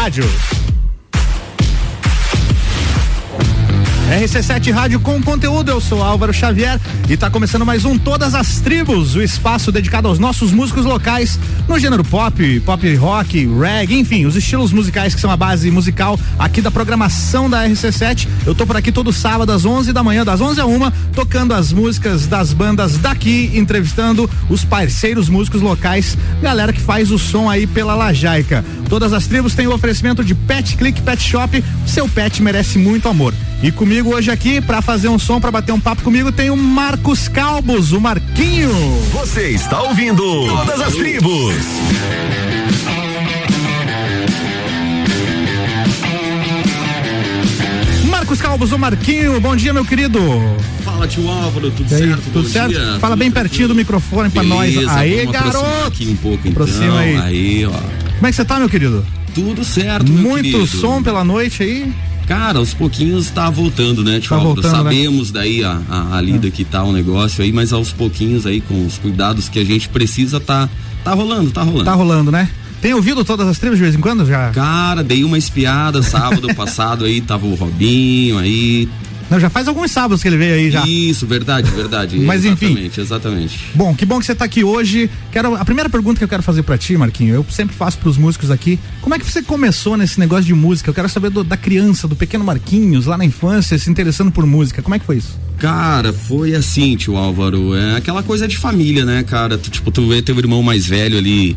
rádio. RC7 Rádio com conteúdo, eu sou Álvaro Xavier e está começando mais um Todas as Tribos, o espaço dedicado aos nossos músicos locais no gênero pop, pop rock, reggae, enfim, os estilos musicais que são a base musical aqui da programação da RC7. Eu tô por aqui todo sábado às 11 da manhã, das 11 a 1, tocando as músicas das bandas daqui, entrevistando os parceiros músicos locais, galera que faz o som aí pela Lajaica. Todas as tribos têm o oferecimento de Pet Click Pet Shop, seu pet merece muito amor. E comigo hoje aqui, para fazer um som, para bater um papo comigo, tem o Marcos Calbos, o Marquinho. Você está ouvindo Todas as Tribos. Marcos Calbos, o Marquinho, bom dia, meu querido. Fala, tio Álvaro, tudo aí, certo? Tudo bom certo? Dia, Fala tudo bem tranquilo? pertinho do microfone pra Beleza, nós. Aproximar garoto. Aqui um pouco, então. Aproxima aí. Aí, ó. Como é que você tá, meu querido? Tudo certo, meu Muito querido. som pela noite aí. Cara, aos pouquinhos tá voltando, né, tio Tá voltando, né? Sabemos daí a, a, a lida que tá o negócio aí, mas aos pouquinhos aí, com os cuidados que a gente precisa, tá, tá rolando, tá rolando. Tá rolando, né? Tem ouvido todas as tribos de vez em quando já? Cara, dei uma espiada sábado passado aí, tava o Robinho aí. Não, já faz alguns sábados que ele veio aí já. Isso, verdade, verdade. Mas, enfim. Exatamente, exatamente. Bom, que bom que você tá aqui hoje. Quero a primeira pergunta que eu quero fazer pra ti, Marquinho. Eu sempre faço pros músicos aqui. Como é que você começou nesse negócio de música? Eu quero saber do- da criança, do pequeno Marquinhos, lá na infância, se interessando por música. Como é que foi isso? Cara, foi assim, tio Álvaro. É aquela coisa de família, né, cara? Tu, tipo, tu vê teu irmão mais velho ali.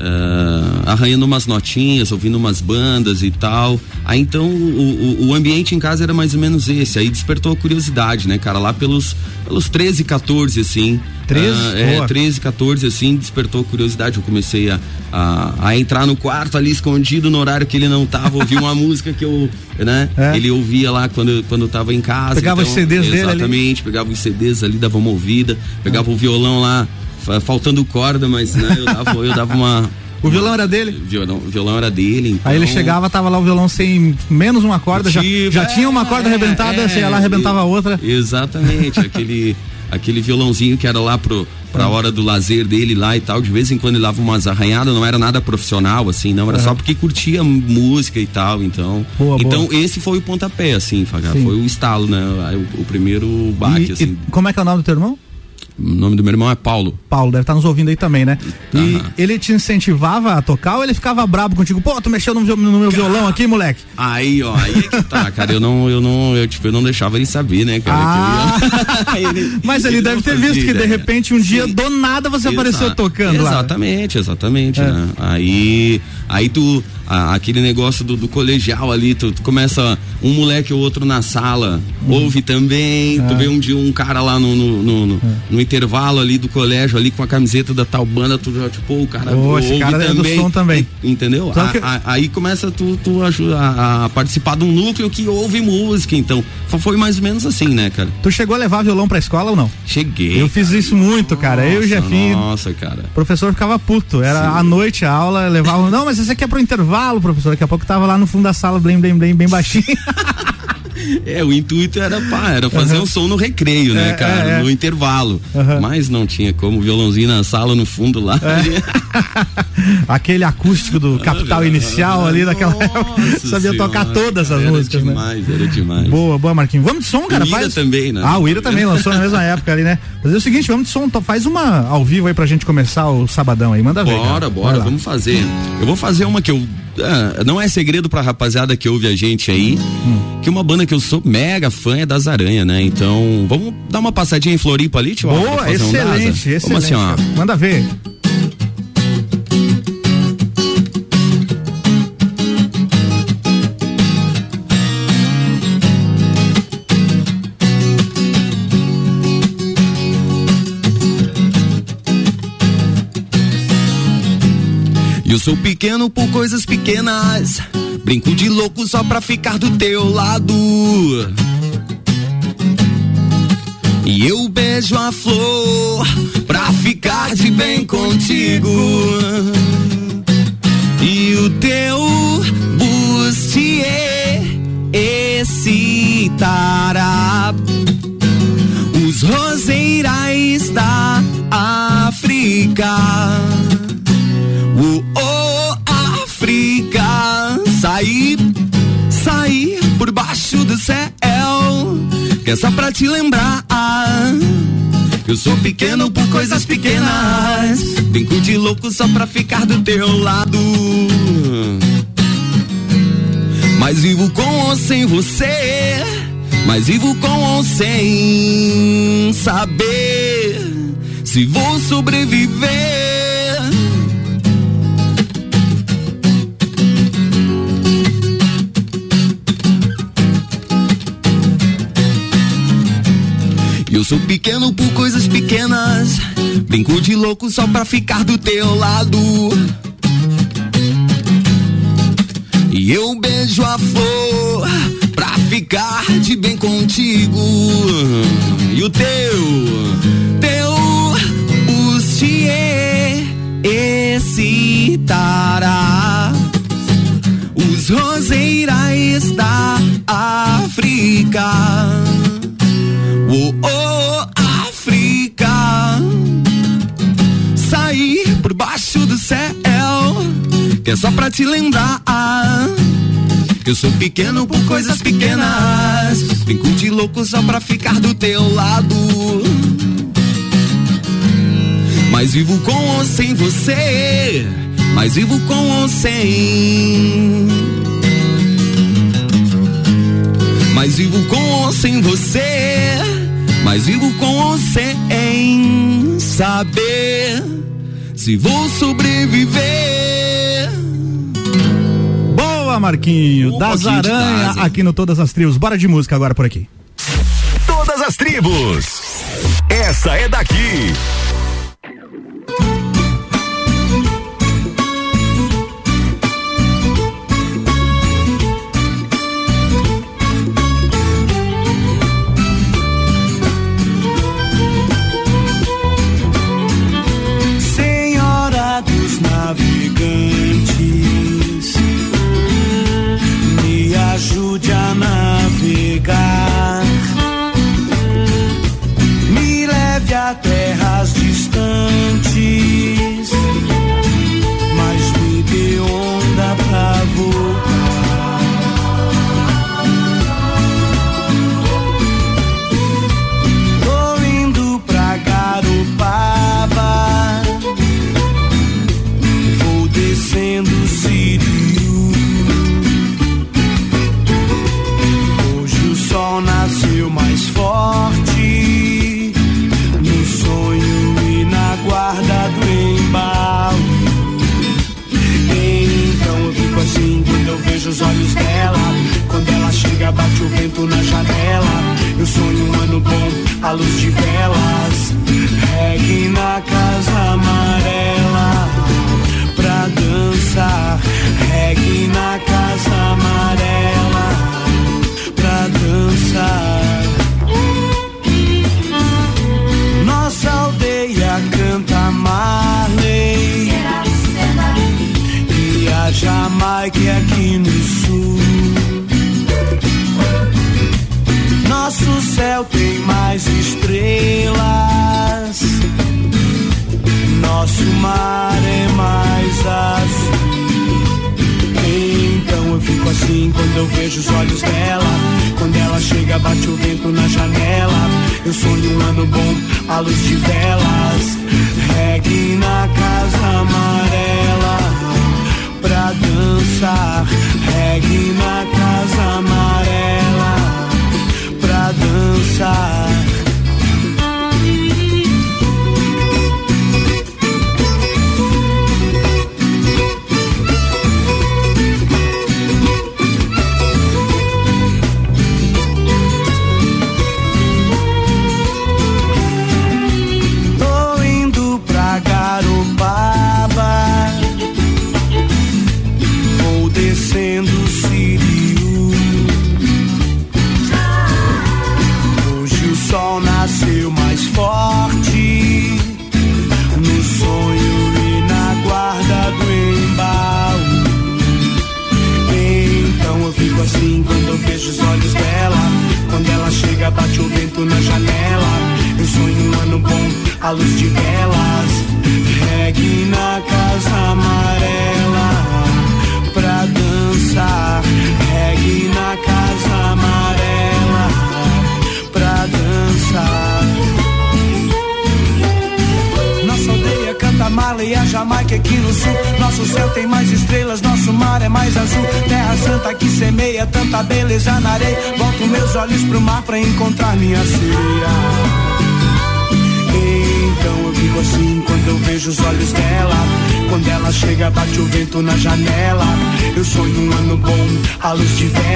Ah, arranhando umas notinhas, ouvindo umas bandas e tal. Aí então o, o, o ambiente em casa era mais ou menos esse. Aí despertou a curiosidade, né, cara? Lá pelos, pelos 13, 14, assim. 13? Ah, é, Boa. 13, 14, assim, despertou a curiosidade. Eu comecei a, a, a entrar no quarto ali escondido no horário que ele não tava, ouvir uma música que eu, né? É. Ele ouvia lá quando, quando eu tava em casa. Pegava os CDs dele ali. Exatamente, pegava os CDs ali, dava uma ouvida, pegava o violão lá, faltando corda, mas né, eu dava, eu dava uma. O violão era dele? Violão, o violão era dele. Então, Aí ele chegava, tava lá o violão sem menos uma corda, já, Tipo, já tinha uma corda é, arrebentada, é, você ia lá arrebentava outra. Exatamente, aquele, aquele violãozinho que era lá pro, pra Hum. hora do lazer dele lá e tal. De vez em quando ele dava umas arranhadas, não era nada profissional, assim, não, era só porque curtia música e tal, então. Boa, então boa. esse foi o pontapé, assim, Sim. foi o estalo, né? O, o primeiro baque, E- assim. e como é que é o nome do teu irmão? O nome do meu irmão é Paulo. Paulo, deve estar nos ouvindo aí também, né? E Aham. ele te incentivava a tocar ou ele ficava brabo contigo? Pô, tu mexeu no, vi- no meu violão aqui, moleque? Aí, ó, aí é que tá, cara. Eu não, eu não, eu, tipo, eu não deixava ele saber, né, cara? Ah. ia- Ele- Mas ele, não deve ter visto que de ideia. repente um dia Sim. do nada você apareceu Exa- tocando lá. Exatamente, exatamente, É. né? Aí, aí tu, a- aquele negócio do, do colegial ali, tu, tu começa um moleque ou outro na sala, Uhum. ouve também, É. tu vê um dia um cara lá no, no, no, no- no intervalo ali do colégio, ali com a camiseta da tal banda, tu já, tipo, o cara esse ouve cara é do também. som também. Entendeu? Só A- que- a- aí começa tu, tu a, a participar de um núcleo que ouve música, então. Fo- Foi mais ou menos assim, né, cara? Tu chegou a levar violão pra escola ou não? Cheguei. Eu fiz isso muito, cara. Eu e o Nossa, Jefinho. Nossa, cara. O professor ficava puto. Era à noite a aula, levava. Não, mas esse aqui é pro intervalo, professor. Daqui a pouco tava lá no fundo da sala, blém, blém, blém, bem baixinho. É, o intuito era, pá, era fazer Uhum. um som no recreio, né, É, cara? é, é. No intervalo. Uhum. Mas não tinha como, violãozinho na sala, no fundo lá. Aquele acústico do Capital Inicial ali daquela época. Sabia tocar todas as músicas, né? demais, Era demais, Boa, boa, Marquinhos. Vamos de som, cara? O Ira faz... também, né? Ah, o Ira também lançou na mesma época ali, né? Fazer o seguinte, vamos de som, to- faz uma ao vivo aí pra gente começar o sabadão aí. Manda ver. Bora. Vai bora, lá. vamos fazer. Eu vou fazer uma que eu. ah, não é segredo pra rapaziada que ouve a gente aí, Hum. que uma banda que eu sou mega fã é das Aranha, né? Então, vamos dar uma passadinha em Floripa ali, tio? Boa, fazer um excelente, excelente. Vamos assim, ó. Manda ver. Eu sou pequeno por coisas pequenas. Brinco de louco só pra ficar do teu lado. E eu beijo a flor pra ficar de bem contigo. E o teu bustier excitará os roseirais da África. É só pra te lembrar. Eu sou pequeno por coisas pequenas. Brinco de louco só pra ficar do teu lado. Mas vivo com ou sem você. Mas vivo com ou sem saber se vou sobreviver. Sou pequeno por coisas pequenas. Brinco de louco só pra ficar do teu lado. E eu beijo a flor pra ficar de bem contigo. E o teu, teu bustier excitará os roseirais da África. Oh, oh, é só pra te lembrar. Eu sou pequeno por coisas pequenas. Brinco de louco só pra ficar do teu lado. Mas vivo com ou sem você. Mas vivo com ou sem. Mas vivo com ou sem você mas vivo com você em saber se vou sobreviver. Marquinho, um das aranhas aqui no Todas as Tribos. Bora de música agora por aqui. Todas as Tribos. Essa é daqui.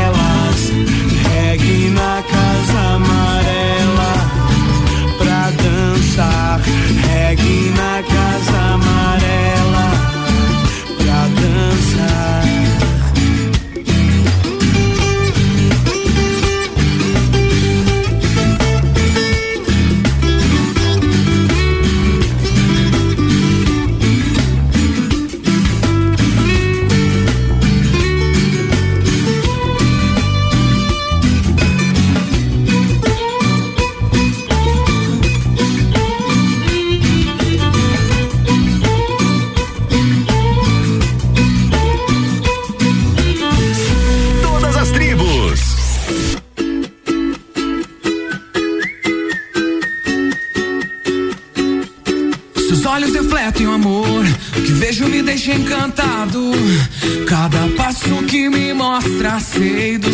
panelas, na casa amarela, pra dançar, regue na casa encantado. Cada passo que me mostra, sei do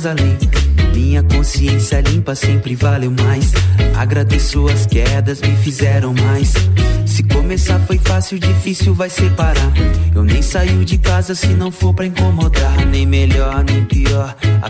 mais além. Minha consciência limpa sempre valeu mais. Agradeço as quedas, me fizeram mais. Se começar foi fácil, difícil vai separar. Eu nem saio de casa se não for pra incomodar. Nem melhor, nem pior,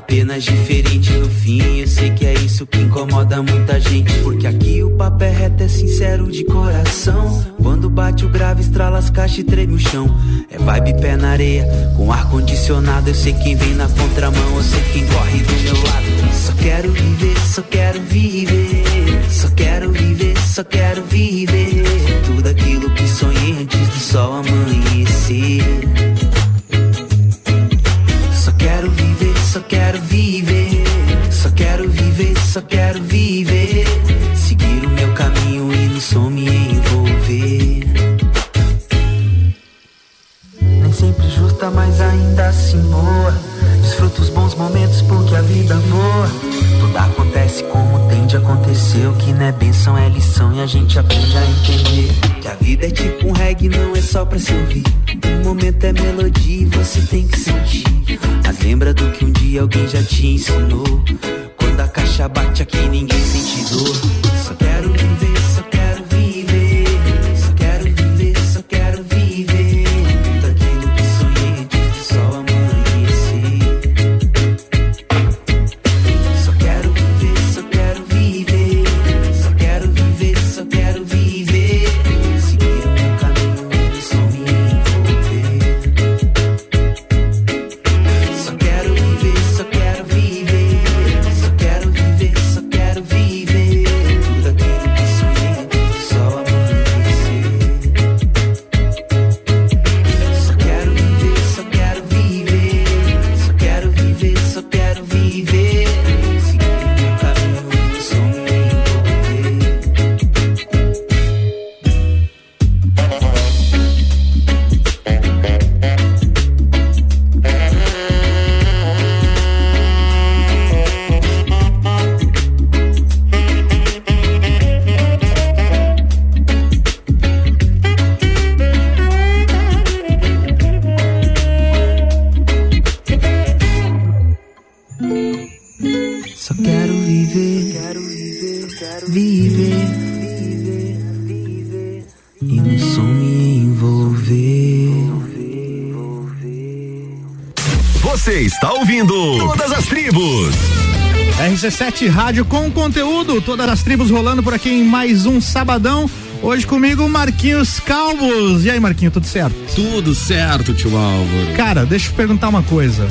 apenas diferente no fim. Eu sei que é isso que incomoda muita gente. Porque aqui o papo é reto, é sincero de coração. Quando bate o grave, estrala as caixas e treme o chão. É vibe pé na areia, com ar condicionado. Eu sei quem vem na contramão, eu sei quem corre do meu lado. Só quero viver, só quero viver. Só quero viver, só quero viver. Tudo aquilo que sonhei antes do sol amanhecer. Quero viver. Só quero viver, só quero viver. Seguir o meu caminho e no som me mas ainda assim boa. Desfruta os bons momentos porque a vida voa. Tudo acontece como tem de acontecer. O que não é benção é lição e a gente aprende a entender. Que a vida é tipo um reggae, não é só pra se ouvir. Um momento é melodia e você tem que sentir. Mas lembra do que um dia alguém já te ensinou. Quando a caixa bate aqui, ninguém sente dor. Só quero viver, só quero RC7 Rádio com conteúdo, todas as tribos rolando por aqui em mais um sabadão. Hoje comigo Marquinhos Calvos. E aí, Marquinhos, tudo certo? Tudo certo, tio Álvaro. Cara, deixa eu perguntar uma coisa.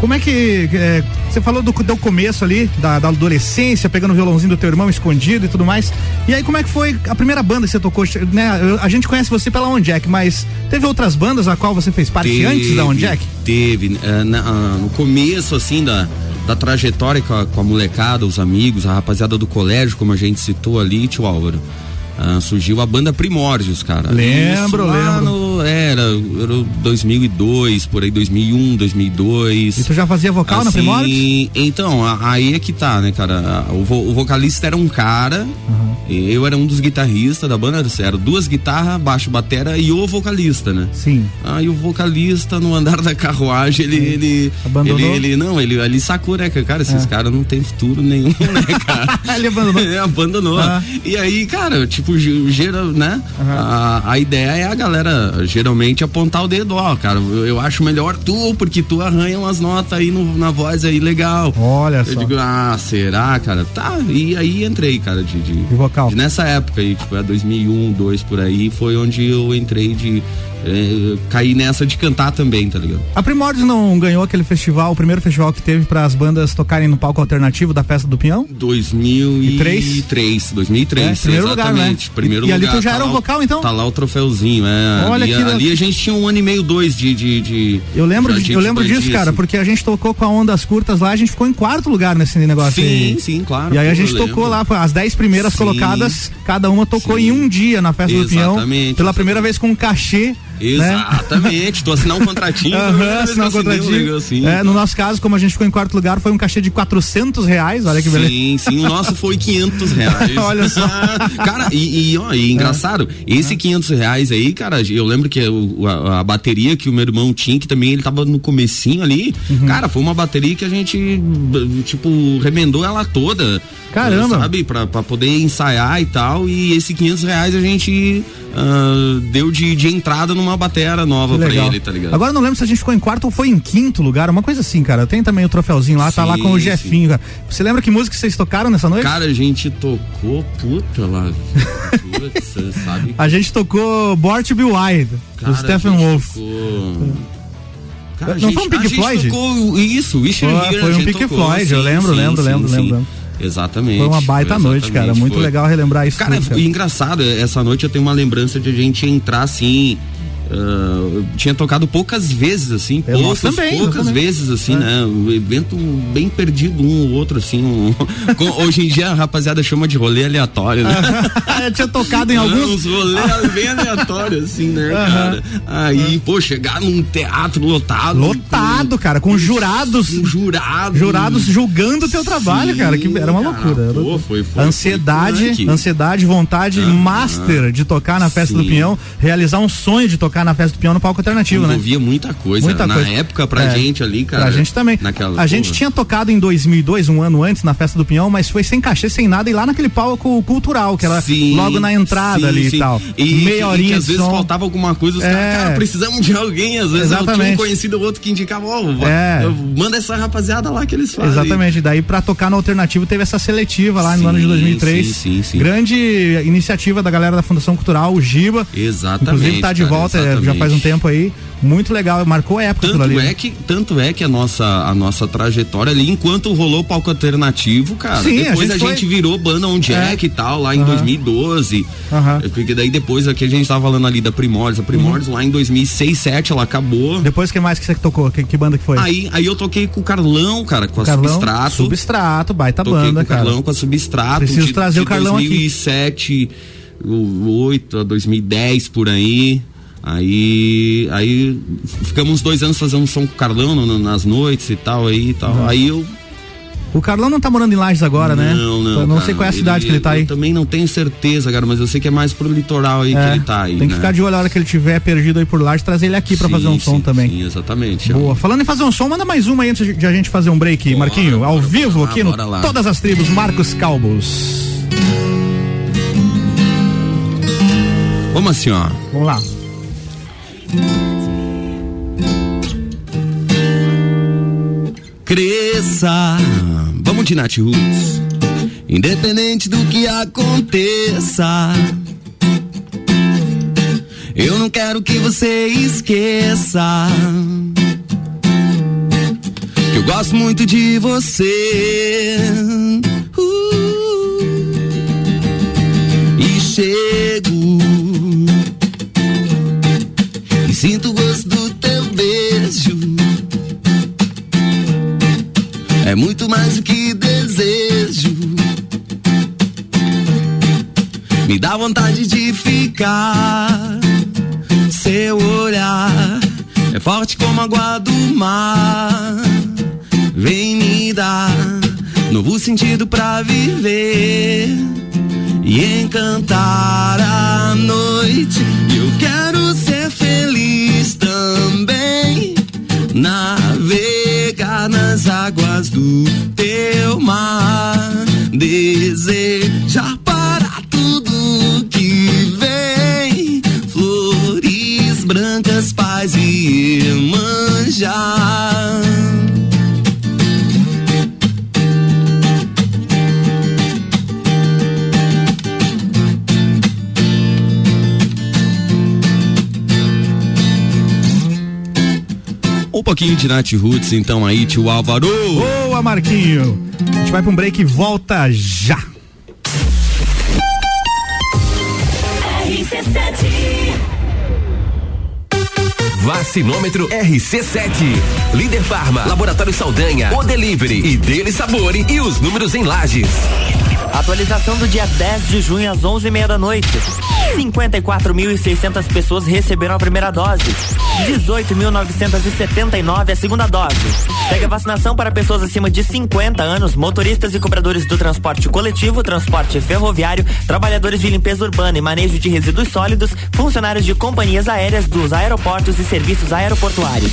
Como é que. é, você falou do, do começo ali, da, da adolescência, pegando o violãozinho do teu irmão escondido e tudo mais. E aí, como é que foi a primeira banda que você tocou? Né? Eu- A gente conhece você pela On Jack, mas teve outras bandas a qual você fez parte antes da On Jack? Teve. eh, na- ah, no começo, assim, da, da trajetória com a, com a molecada, os amigos, a rapaziada do colégio, como a gente citou ali, tio Álvaro. Ah, surgiu a banda Primórdios, cara. Lembro, Isso lá lembro. no- era, era 2002, por aí, 2001, 2002. E tu já fazia vocal na Assim, Primórdios? Então, aí é que tá, né, cara? O, vo- o vocalista era um cara, e eu era um dos guitarristas da banda, eram duas guitarras, baixo, batera e o vocalista, né? Sim. Aí o vocalista no andar da carruagem, ele. ele Abandonou? Ele, ele- não, ele ali sacou, né? Cara, esses É. caras não tem futuro nenhum, né, cara? Ele abandonou. É, abandonou. Ah. E aí, cara, tipo, tipo, geral, né? Uhum. A, a ideia é a galera geralmente apontar o dedo, ó, cara, eu, eu acho melhor tu, porque tu arranha umas notas aí no, na voz aí legal. Olha eu só. Eu digo, ah, será, cara? Tá, e aí entrei, cara, de. de, de vocal. De, nessa época aí, tipo, é 2001, 2002 por aí, foi onde eu entrei de é, cair nessa de cantar também, tá ligado? A Primórdios não ganhou aquele festival, o primeiro festival que teve para as bandas tocarem no palco alternativo da Festa do Pinhão? 2003. 2003, 2003, é, primeiro exatamente. Lugar, né? Primeiro e, lugar. E ali tu já tá era o vocal, então? Tá lá o troféuzinho, é. Olha ali, que ali a gente tinha um ano e meio, dois de. de, de eu lembro, de, eu lembro disso, cara, porque a gente tocou com a Ondas Curtas lá, a gente ficou em quarto lugar nesse negócio sim, aí. Sim, sim, claro. E aí a gente tocou lá, as dez primeiras sim, colocadas, cada uma tocou sim. em um dia na Festa exatamente, do Pinhão. Pela exatamente. primeira vez com um cachê Exatamente, né? tu assinar um contratinho. assinar um contratinho. Assim, é, no nosso caso, como a gente ficou em quarto lugar, foi um cachê de 400 reais, olha que beleza. Sim, sim, o nosso foi 500 reais. olha só. cara, e, e, ó, e engraçado, é. esse 500 reais aí, cara, eu lembro que a, a, bateria que o meu irmão tinha, que também ele tava no comecinho ali, uhum. cara, foi uma bateria que a gente, tipo, remendou ela toda. Caramba. Sabe, pra, pra poder ensaiar e tal, e esse 500 reais a gente uh, deu de, de entrada numa batera nova pra ele, tá ligado? Agora não lembro se a gente ficou em quarto ou foi em quinto lugar, uma coisa assim, cara. Tem também o troféuzinho lá, sim, tá lá com o Jefinho, cara. Você lembra que música vocês tocaram nessa noite? Cara, a gente tocou, puta lá. Putz, sabe? A gente tocou Born to Be Wild, do Stephen Wolf. Tocou... Cara, não gente, foi um Pink Floyd? Tocou isso, Wish Foi, foi um Pink tocou, Floyd, sim, eu lembro, sim, lembro, sim, lembro, lembro. Exatamente. Foi uma baita foi noite, cara. Muito foi. legal relembrar isso. Cara, tudo, cara. engraçado, essa noite eu tenho uma lembrança de a gente entrar assim. Uh, tinha tocado poucas vezes, assim, Eu poucas, também, poucas também. vezes, assim, É. né? O evento bem perdido um ou outro, assim. um- com- hoje em dia a rapaziada chama de rolê aleatório, né? Eu tinha tocado em alguns. Uns rolês bem aleatórios, assim, né, cara? Aí, pô, chegar num teatro lotado. Lotado, cara, com jurados. Com jurados. Jurados julgando o teu trabalho, Sim, cara, que era uma loucura. pô, foi- foi- ansiedade, foi ansiedade, vontade master de tocar na festa Sim. do Pinhão, realizar um sonho de tocar na festa do Pinhão no palco alternativo, né? Envolvia muita coisa. Muita Na coisa. época, pra É. gente ali, cara. Pra gente também. Naquela, a gente pô, tinha tocado em 2002, um ano antes, na festa do Pinhão, mas foi sem cachê, sem nada, e lá naquele palco cultural, que era Sim, logo na entrada sim, ali sim. e tal. E, Meia e horinha que às vezes som. faltava alguma coisa, os É. caras, cara, precisamos de alguém. Às vezes eu tinha Exatamente. um conhecido, outro que indicava, ó, vai- É. manda essa rapaziada lá que eles fazem. Exatamente, daí pra tocar no alternativo teve essa seletiva lá no ano de 2003. sim, sim, sim. Grande iniciativa da galera da Fundação Cultural, o Giba. Exatamente. Inclusive tá de cara, volta, é, já faz um tempo aí. Muito legal, marcou a época Tanto ali. é, que, tanto é que a nossa, a nossa trajetória ali, enquanto rolou o palco alternativo, cara, Sim, a depois a gente gente, foi- virou banda on Jack É. e tal, lá em Aham. 2012. Aham. É, Porque daí depois aqui a gente tava falando ali da Primórdios. A Primórdios lá em 2006, 2007 ela acabou. Depois que mais que você tocou? Que, que banda que foi? Aí, aí eu toquei com o Carlão, cara, com a Carlão, Substrato. Substrato, baita Toquei banda, com cara. Carlão com a Substrato. Preciso de, trazer de o Carlão aqui. 2007, o 8 a 2010 por aí. Aí, aí ficamos uns dois anos fazendo som com o Carlão no- nas noites e tal aí e tal. Uhum. Aí eu O Carlão não tá morando em Lages agora, né? não, não. Eu não cara, sei qual é a cidade que ele tá aí. Eu também não tenho certeza, cara, mas eu sei que é mais pro litoral aí É, que ele tá aí. Tem que né? ficar de olho a hora que ele tiver perdido aí por Lages, trazer ele aqui pra Sim, fazer um som sim, também. Sim, exatamente. Boa. Falando em fazer um som, manda mais uma aí antes de a gente fazer um break, Bora, Marquinho. Ao bora, vivo bora aqui no bora lá. Todas as Tribos, Marcos Calbos. Vamos assim, ó. Vamos lá. Cresça. Vamos de Nath Roots. Independente do que aconteça. Eu não quero que você esqueça. Que eu gosto muito de você. Uh, e chego. Sinto o gosto do teu beijo. É muito mais do que desejo. Me dá vontade de ficar. Seu olhar é forte como a água do mar. Vem me dar novo sentido pra viver e encantar a noite. Eu quero ser navegar nas águas do teu mar, desejar para tudo que vem, flores brancas, paz e manjar. Pouquinho de Nath Roots, então aí, tio Álvaro. Boa, Marquinho. A gente vai pra um break e volta já. Vacinômetro RC7. Líder Farma, Laboratório Saldanha, O Delivery e Dele Sabore e os números em lajes. Atualização do dia 10 de junho às 11h30 da noite. 54.600 pessoas receberam a primeira dose. 18.979 a segunda dose. Segue a vacinação para pessoas acima de 50 anos, motoristas e cobradores do transporte coletivo, transporte ferroviário, trabalhadores de limpeza urbana e manejo de resíduos sólidos, funcionários de companhias aéreas dos aeroportos e serviços aeroportuários.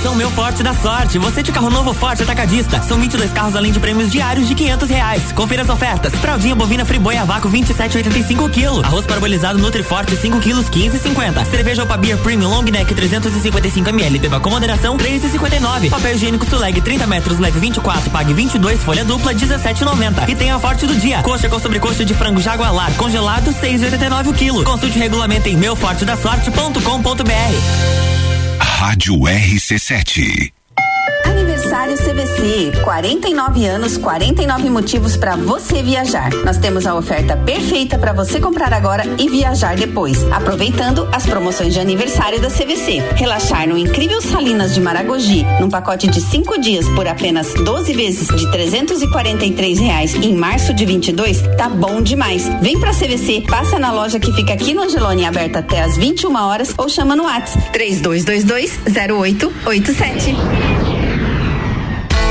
Promoção Meu Forte da Sorte. Você de carro novo Forte Atacadista. São 22 carros além de prêmios diários de 500 reais. Confira as ofertas. Fraldinha bovina Friboi a vácuo 27,85 kg. Arroz parbolizado Nutriforte 5 kg 15,50. Cerveja Opa Beer Premium Long Neck 355 ml. Beba com moderação 3,59. Papel higiênico Suleg 30 metros leve 24 pague 22 folha dupla 17,90. E tem a Forte do dia. Coxa com sobrecoxa de frango jagualar congelado 6,89 o quilo. Consulte regulamento em meufortedasorte.com.br. Rádio RC7. CVC, 49 anos, 49 motivos para você viajar. Nós temos a oferta perfeita para você comprar agora e viajar depois, aproveitando as promoções de aniversário da CVC. Relaxar no incrível Salinas de Maragogi, num pacote de cinco dias por apenas 12 vezes de 343 reais em março de 22, tá bom demais. Vem pra CVC, passa na loja que fica aqui no Angelone, aberta até às 21 horas ou chama no WhatsApp 3222 0887.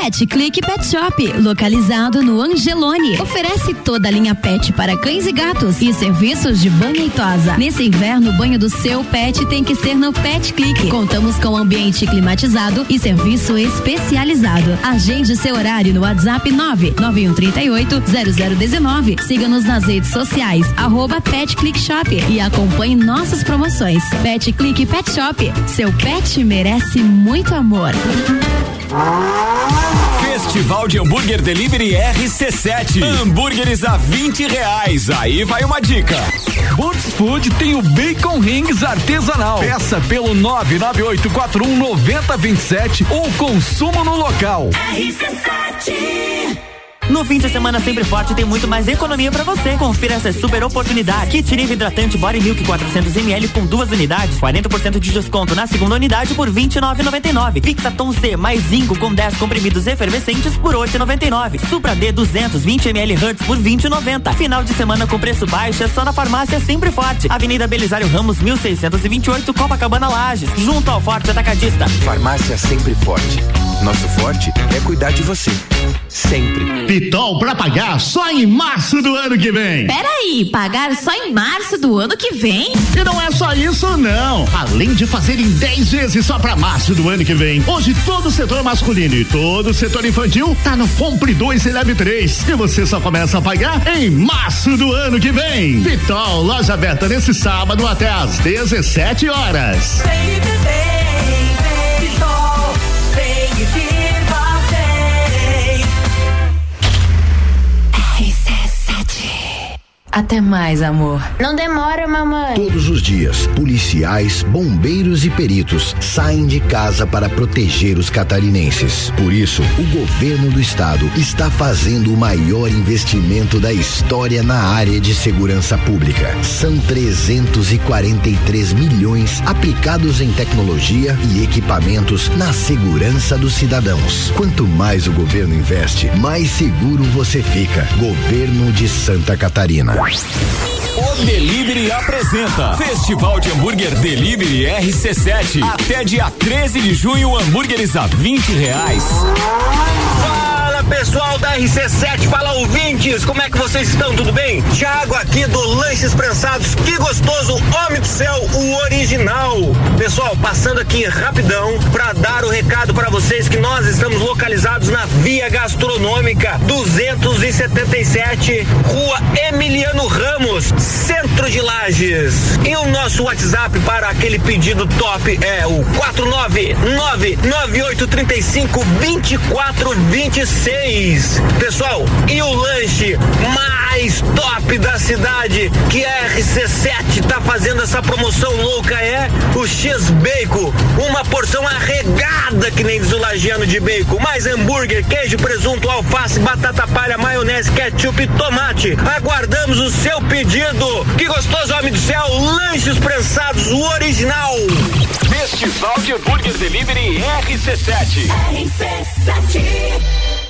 Pet Click Pet Shop, localizado no Angelone. Oferece toda a linha pet para cães e gatos e serviços de banho e tosa. Nesse inverno, o banho do seu pet tem que ser no Pet Click. Contamos com ambiente climatizado e serviço especializado. Agende seu horário no WhatsApp 99138 0019. Siga-nos nas redes sociais, arroba Pet Click Shop e acompanhe nossas promoções. Pet Click Pet Shop, seu pet merece muito amor. Festival de Hambúrguer Delivery RC7. Hambúrgueres a 20 reais. Aí vai uma dica. Burt's Food tem o Bacon Rings artesanal. Peça pelo 99841 9027 ou consumo no local. RC7 no fim de semana sempre forte tem muito mais economia para você. Confira essa super oportunidade. Kit Nive hidratante Body Milk 400 ml com duas unidades, 40% de desconto na segunda unidade por 29,99. Fixatom C mais zinco com 10 comprimidos efervescentes por 8,99. Supra D 220 ml Hertz por 20,90. Final de semana com preço baixo é só na farmácia sempre forte. Avenida Belisário Ramos 1628 Copacabana Lages, junto ao Forte Atacadista. Farmácia sempre forte Nosso forte é cuidar de você. Sempre. Pitol pra pagar só em março do ano que vem. Peraí, pagar só em março do ano que vem? E não é só isso, não. Além de fazer em 10 vezes só pra março do ano que vem, hoje todo o setor masculino e todo o setor infantil tá no Compre 2 e Leve 3. E você só começa a pagar em março do ano que vem. Pitol, loja aberta nesse sábado até às 17 horas. Até mais, amor. Não demora, mamãe. Todos os dias, policiais, bombeiros e peritos saem de casa para proteger os catarinenses. Por isso, o governo do estado está fazendo o maior investimento da história na área de segurança pública. São 343 milhões aplicados em tecnologia e equipamentos na segurança dos cidadãos. Quanto mais o governo investe, mais seguro você fica. Governo de Santa Catarina. O Delivery apresenta Festival de Hambúrguer Delivery RC7. Até dia 13 de junho, hambúrgueres a 20 reais. Fala pessoal da RC7, fala ouvintes, como é que vocês estão? Tudo bem? Thiago aqui do Lanches Prensados, que gostoso, homem do céu, o original. Pessoal, passando aqui rapidão para dar o recado para vocês que nós estamos localizados na Via Gastronômica 277, Rua Emiliano Ramos, centro de Lages. E o nosso WhatsApp para aquele pedido top é o 499-9835-2426. Pessoal, e o lanche mais top da cidade que a RC7 tá fazendo essa promoção louca é o X-Bacon. Uma porção arregada que nem diz o lagiano de bacon. Mais hambúrguer, queijo, presunto, alface, batata palha, maionese, ketchup e tomate. Aguardamos o seu pedido. Que gostoso, homem do céu. Lanches prensados, o original. Festival de Hambúrguer Delivery RC7.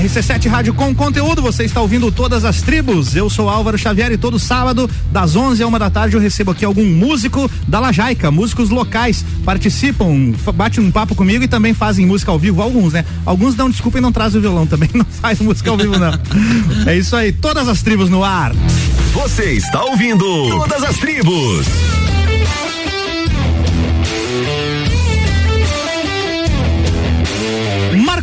RC7 Rádio com conteúdo, você está ouvindo todas as tribos. Eu sou Álvaro Xavier e todo sábado, das 11 a uma da tarde, eu recebo aqui algum músico da Lajaica, músicos locais, participam, fa- bate um papo comigo e também fazem música ao vivo. Alguns, né? Alguns dão desculpa e não trazem o violão também, não faz música ao vivo, não. é isso aí, todas as tribos no ar. Você está ouvindo Todas as Tribos.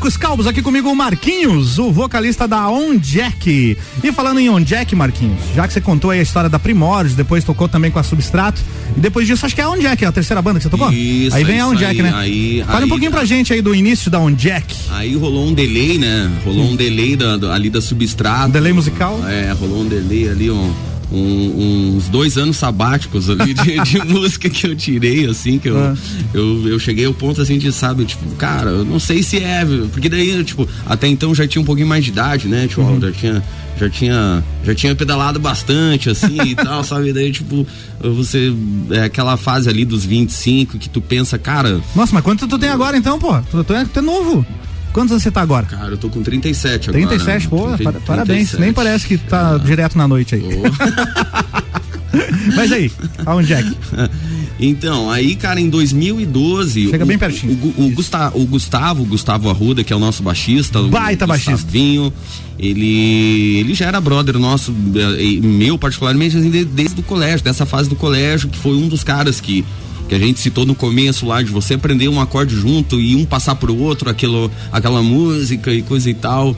Marcos Calbos aqui comigo, o Marquinhos, o vocalista da On Jack. E falando em On Jack, Marquinhos, já que você contou aí a história da Primórdios, depois tocou também com a Substrato, e depois disso acho que é a On Jack, a terceira banda que você tocou? Isso, aí vem a isso On Jack, aí, né? aí- Fala um aí pouquinho tá. pra gente aí do início da On Jack. Aí rolou um delay, né? Rolou um delay da, ali da substrato. Um delay musical? É, rolou um delay ali, um, um- uns dois anos sabáticos ali de, de música que eu tirei, assim, que eu, Ah. eu, eu cheguei ao ponto assim de, sabe, tipo, cara, eu não sei se é, porque daí, tipo, até então já tinha um pouquinho mais de idade, né? Tipo, Uhum. já tinha. Já tinha, já tinha pedalado bastante, assim e tal, sabe? Daí, tipo, você. É aquela fase ali dos 25 que tu pensa, cara, Nossa, mas quanto tu tem agora então, pô? Tu, tu é, tu é novo. Quantos anos você tá agora? Cara, eu tô com 37 agora. 37, pô, 30, par- parabéns. 37. Nem parece que tá direto na noite aí. Mas aí, a On Jack. Então, aí, cara, em 2012. Chega o, bem pertinho. O, Gu- o, Gusta- o Gustavo, Gustavo Arruda, que é o nosso baixista. o Baita baixista. Ele, ele já era brother nosso, eh, meu particularmente, assim, de- desde o colégio, dessa fase do colégio, que foi um dos caras que. Que a gente citou no começo lá, de você aprender um acorde junto e um passar pro outro aquilo, aquela música e coisa e tal.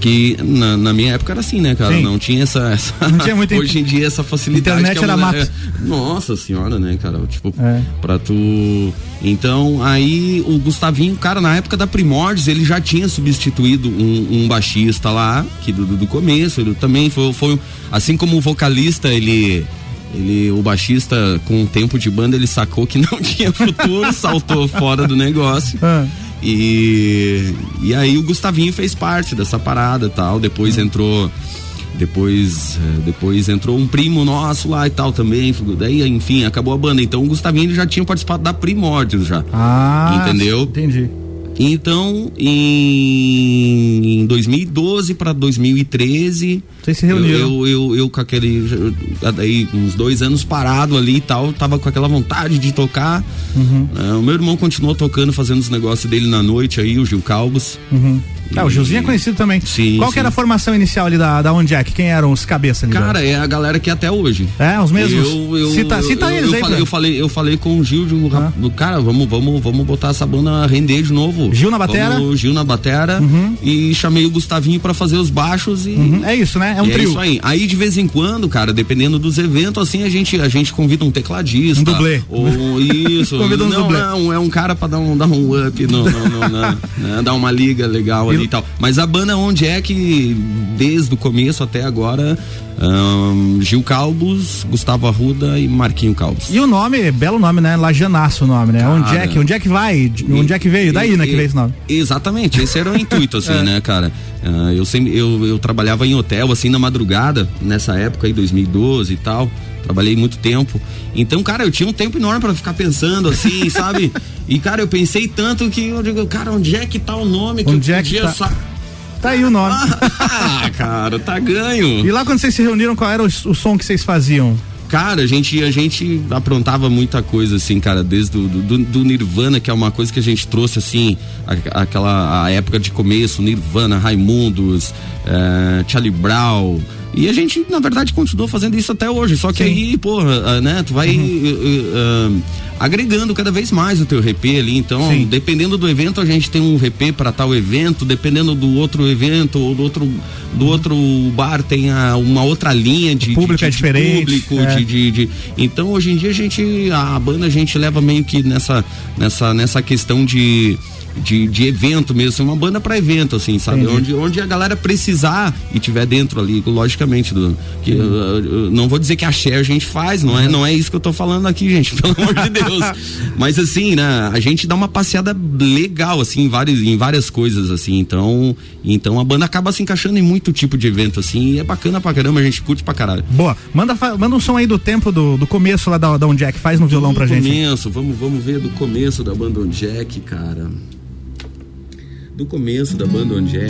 Que na, na minha época era assim, né, cara? Sim. Não tinha essa. essa- Não tinha muita Hoje em dia essa facilidade. Internet era mulher- mato. nossa senhora, né, cara? Tipo, É. pra tu. Então, aí o Gustavinho, cara, na época da Primórdios, ele já tinha substituído um, um baixista lá, que do, do- do começo, ele também foi, foi. Assim como o vocalista, ele. Ele, o baixista, com o tempo de banda, ele sacou que não tinha futuro, saltou fora do negócio. Ah. E, e aí o Gustavinho fez parte dessa parada e tal. Depois entrou. Depois, eh, depois entrou um primo nosso lá e tal também. Daí, enfim, acabou a banda. Então o Gustavinho ele já tinha participado da Primórdios já. Ah, Entendeu? Entendi. Então, em, em 2012 para 2013. Vocês se reuniram? Eu, eu, eu, eu com aquele. Daí, uns dois anos parado ali e tal, tava com aquela vontade de tocar. Uhum. Ah, o meu irmão continuou tocando, fazendo os negócios dele na noite aí, o Gil Calbos. Uhum. Ah, o Gilzinho é conhecido também. Sim. Qual que sim. era a formação inicial ali da, da On Jack? Quem eram os cabeças ali? Cara, é a galera que é até hoje. É, os mesmos? Eu, eu, Cita- cita eu, eles eu aí, falei, eu falei, eu falei com o Gil, digo, rap- cara, vamos, vamos, vamos botar essa banda a render de novo. Gil na batera? Vamos, Gil na batera e chamei o Gustavinho pra fazer os baixos e Uhum, É isso, né? É um e trio. isso aí. Aí de vez em quando, cara, dependendo dos eventos, assim, a gente, a gente convida um tecladista. Um dublê. Ou isso. Convida um não, dublê. não, é um cara pra dar um, dar um up, no, no, no- na- né, dar uma liga legal ali e tal. Mas a banda onde é que, desde o começo até agora, ahn, Gil Calbos, Gustavo Arruda e Marquinho Calbos. E o nome, belo nome, né? Lajanaço o nome, né? Onde é que, onde é que vai? De- Onde é que veio? Daí, né, que veio esse nome. Exatamente, esse era o intuito, assim, É. né, cara? Ah, eu sempre, eu, eu trabalhava em hotel, assim, na madrugada, nessa época aí, 2012 e tal. Trabalhei muito tempo. Então, cara, eu tinha um tempo enorme pra ficar pensando, assim, sabe? E, cara, eu pensei tanto que eu digo, cara, onde é que tá o nome que Onde eu é que podia tá? Tá aí o nome. Ah, cara, tá ganho. E lá quando vocês se reuniram, qual era o, o som que vocês faziam? Cara, a gente, a gente aprontava muita coisa, assim, cara, desde do, do, do Nirvana, que é uma coisa que a gente trouxe, assim, a- aquela a época de começo, Nirvana, Raimundos, eh, Charlie Brown. E a gente, na verdade, continuou fazendo isso até hoje. Só que aí, porra, ah, né, tu vai eh, eh, ah, agregando cada vez mais o teu RP ali. Então, dependendo do evento, a gente tem um RP para tal evento, dependendo do outro evento ou do outro, do outro bar tem a- uma outra linha de, público de, é de diferente, público, é. de, de- então hoje em dia a gente a banda a gente leva meio que nessa nessa nessa questão de de, de evento mesmo, assim, uma banda para evento, assim, sabe? Entendi. Onde, onde a galera precisar e tiver dentro ali, logicamente, do, que, eu, eu não vou dizer que a share a gente faz, não é, não é isso que eu tô falando aqui, gente, pelo amor de Deus. Mas assim, né, a gente dá uma passeada legal, assim, em várias, em várias coisas, assim, então, então a banda acaba se encaixando em muito tipo de evento, assim, e é bacana pra caramba, a gente curte pra caralho. Boa. Manda, manda um som aí do tempo do, do começo lá da, da Onde que faz no violão pra do gente. começo, vamos, vamos ver do começo da banda On Jack, cara. Do começo da banda On Jack.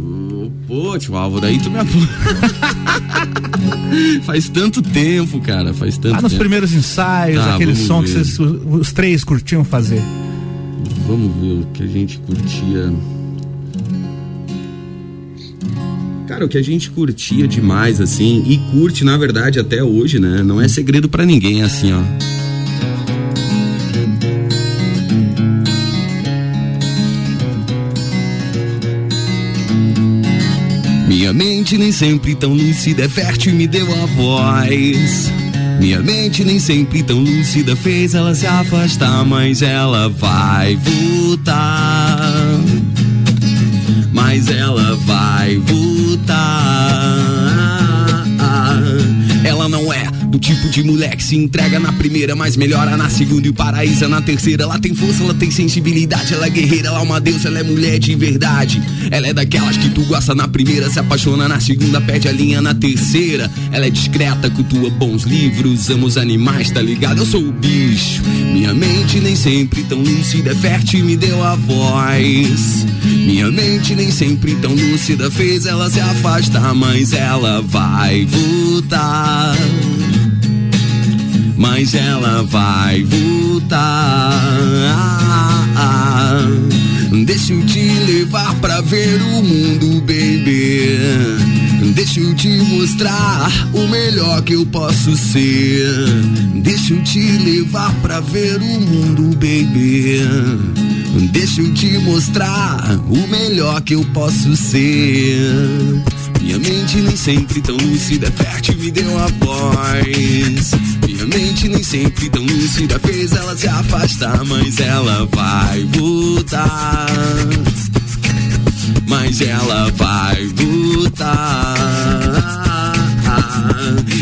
Hum, Pô, tio Álvaro, aí tu me. Faz tanto tempo, cara, faz tanto Lá nos tempo. primeiros ensaios, Tá, aquele som que ver. vocês, os, os três curtiam fazer. Vamos ver o que a gente curtia. Cara, o que a gente curtia demais, assim, e curte, na verdade, até hoje, né? Não é segredo pra ninguém, assim, ó. Mente nem sempre tão lúcida é fértil me deu a voz. Minha mente nem sempre tão lúcida fez ela se afastar, mas ela vai voltar. Mas ela vai voltar. Do tipo de mulher que se entrega na primeira, mas melhora na segunda e o paraíso é na terceira. Ela tem força, ela tem sensibilidade, ela é guerreira, ela é uma deusa, ela é mulher de verdade. Ela é daquelas que tu gosta na primeira, se apaixona na segunda, perde a linha na terceira. Ela é discreta, cultua bons livros, ama os animais, tá ligado? Eu sou o bicho. Minha mente nem sempre tão lúcida, fértil me deu a voz. Minha mente nem sempre tão lúcida fez ela se afastar, mas ela vai voltar. Mas ela vai voltar. Deixa eu te levar pra ver o mundo, baby. Deixa eu te mostrar o melhor que eu posso ser. Deixa eu te levar pra ver o mundo, baby. Deixa eu te mostrar o melhor que eu posso ser. Minha mente nem sempre tão lúcida, fértil me deu a voz. Minha mente nem sempre tão lúcida fez ela se afastar, mas ela vai voltar. Mas ela vai voltar.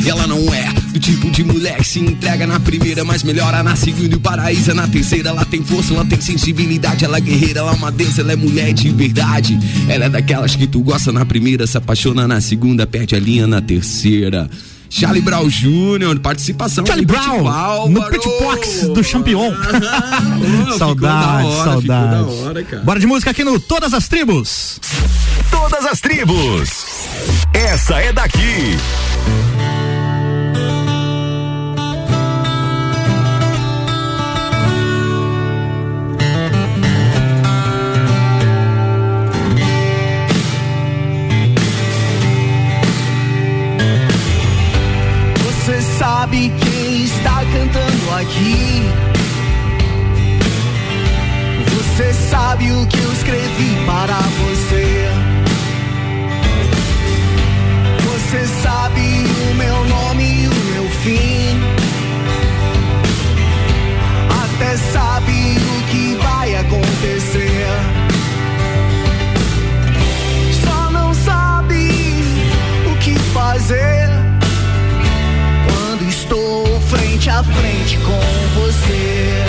Ela não é do tipo de mulher que se entrega na primeira, mas melhora na segunda e o paraíso é na terceira. Ela tem força, ela tem sensibilidade, ela é guerreira, ela é uma deusa, ela é mulher de verdade. Ela é daquelas que tu gosta na primeira, se apaixona na segunda, perde a linha na terceira. Charlie Brown Jr., participação Charlie Brown, Pit Álvaro. no Pitbox do Champion. saudade, da hora, saudade. da hora, cara. Bora de música aqui no Todas as Tribos. Todas as tribos. Essa é daqui. Sabe quem está cantando aqui? Você sabe o que eu escrevi para você? Você sabe o meu nome e o meu fim? Até sabe o que vai acontecer? Só não sabe o que fazer frente com você.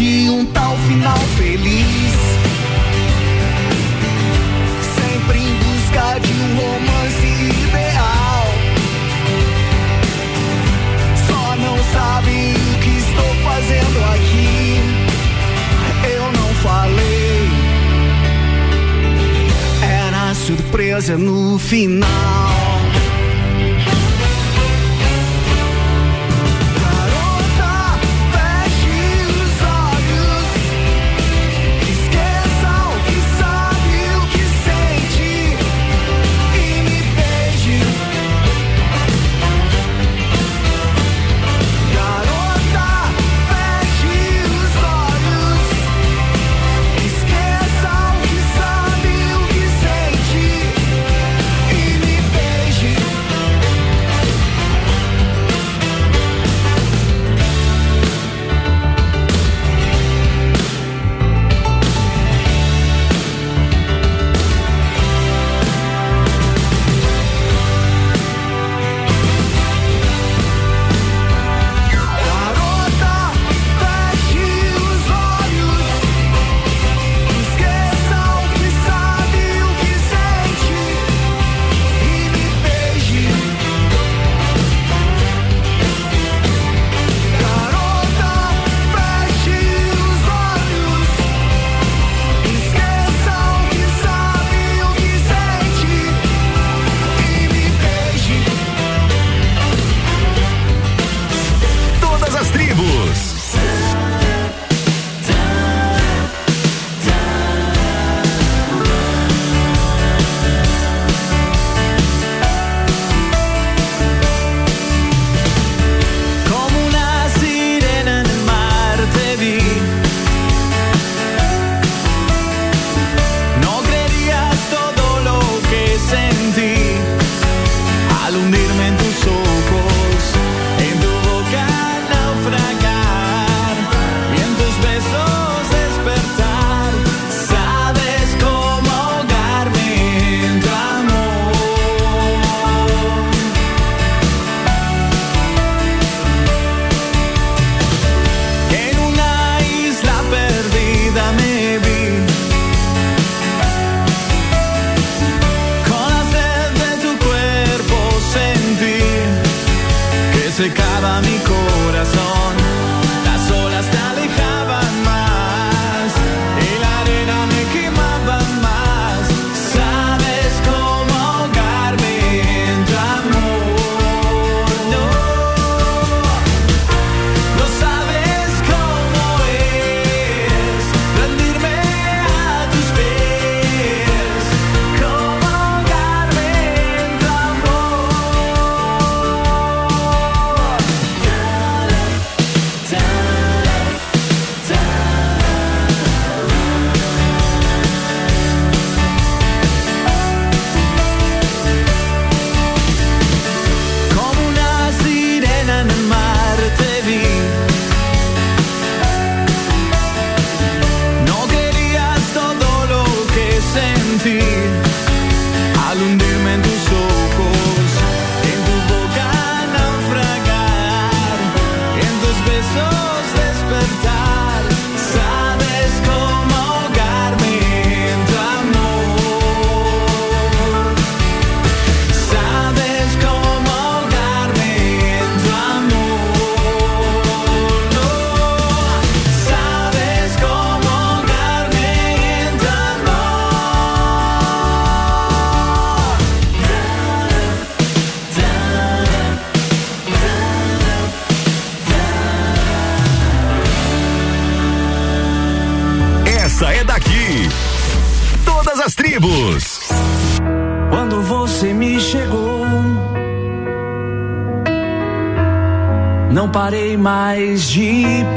De um tal final feliz. Sempre em busca de um romance ideal. Só não sabe o que estou fazendo aqui. Eu não falei. Era surpresa no final.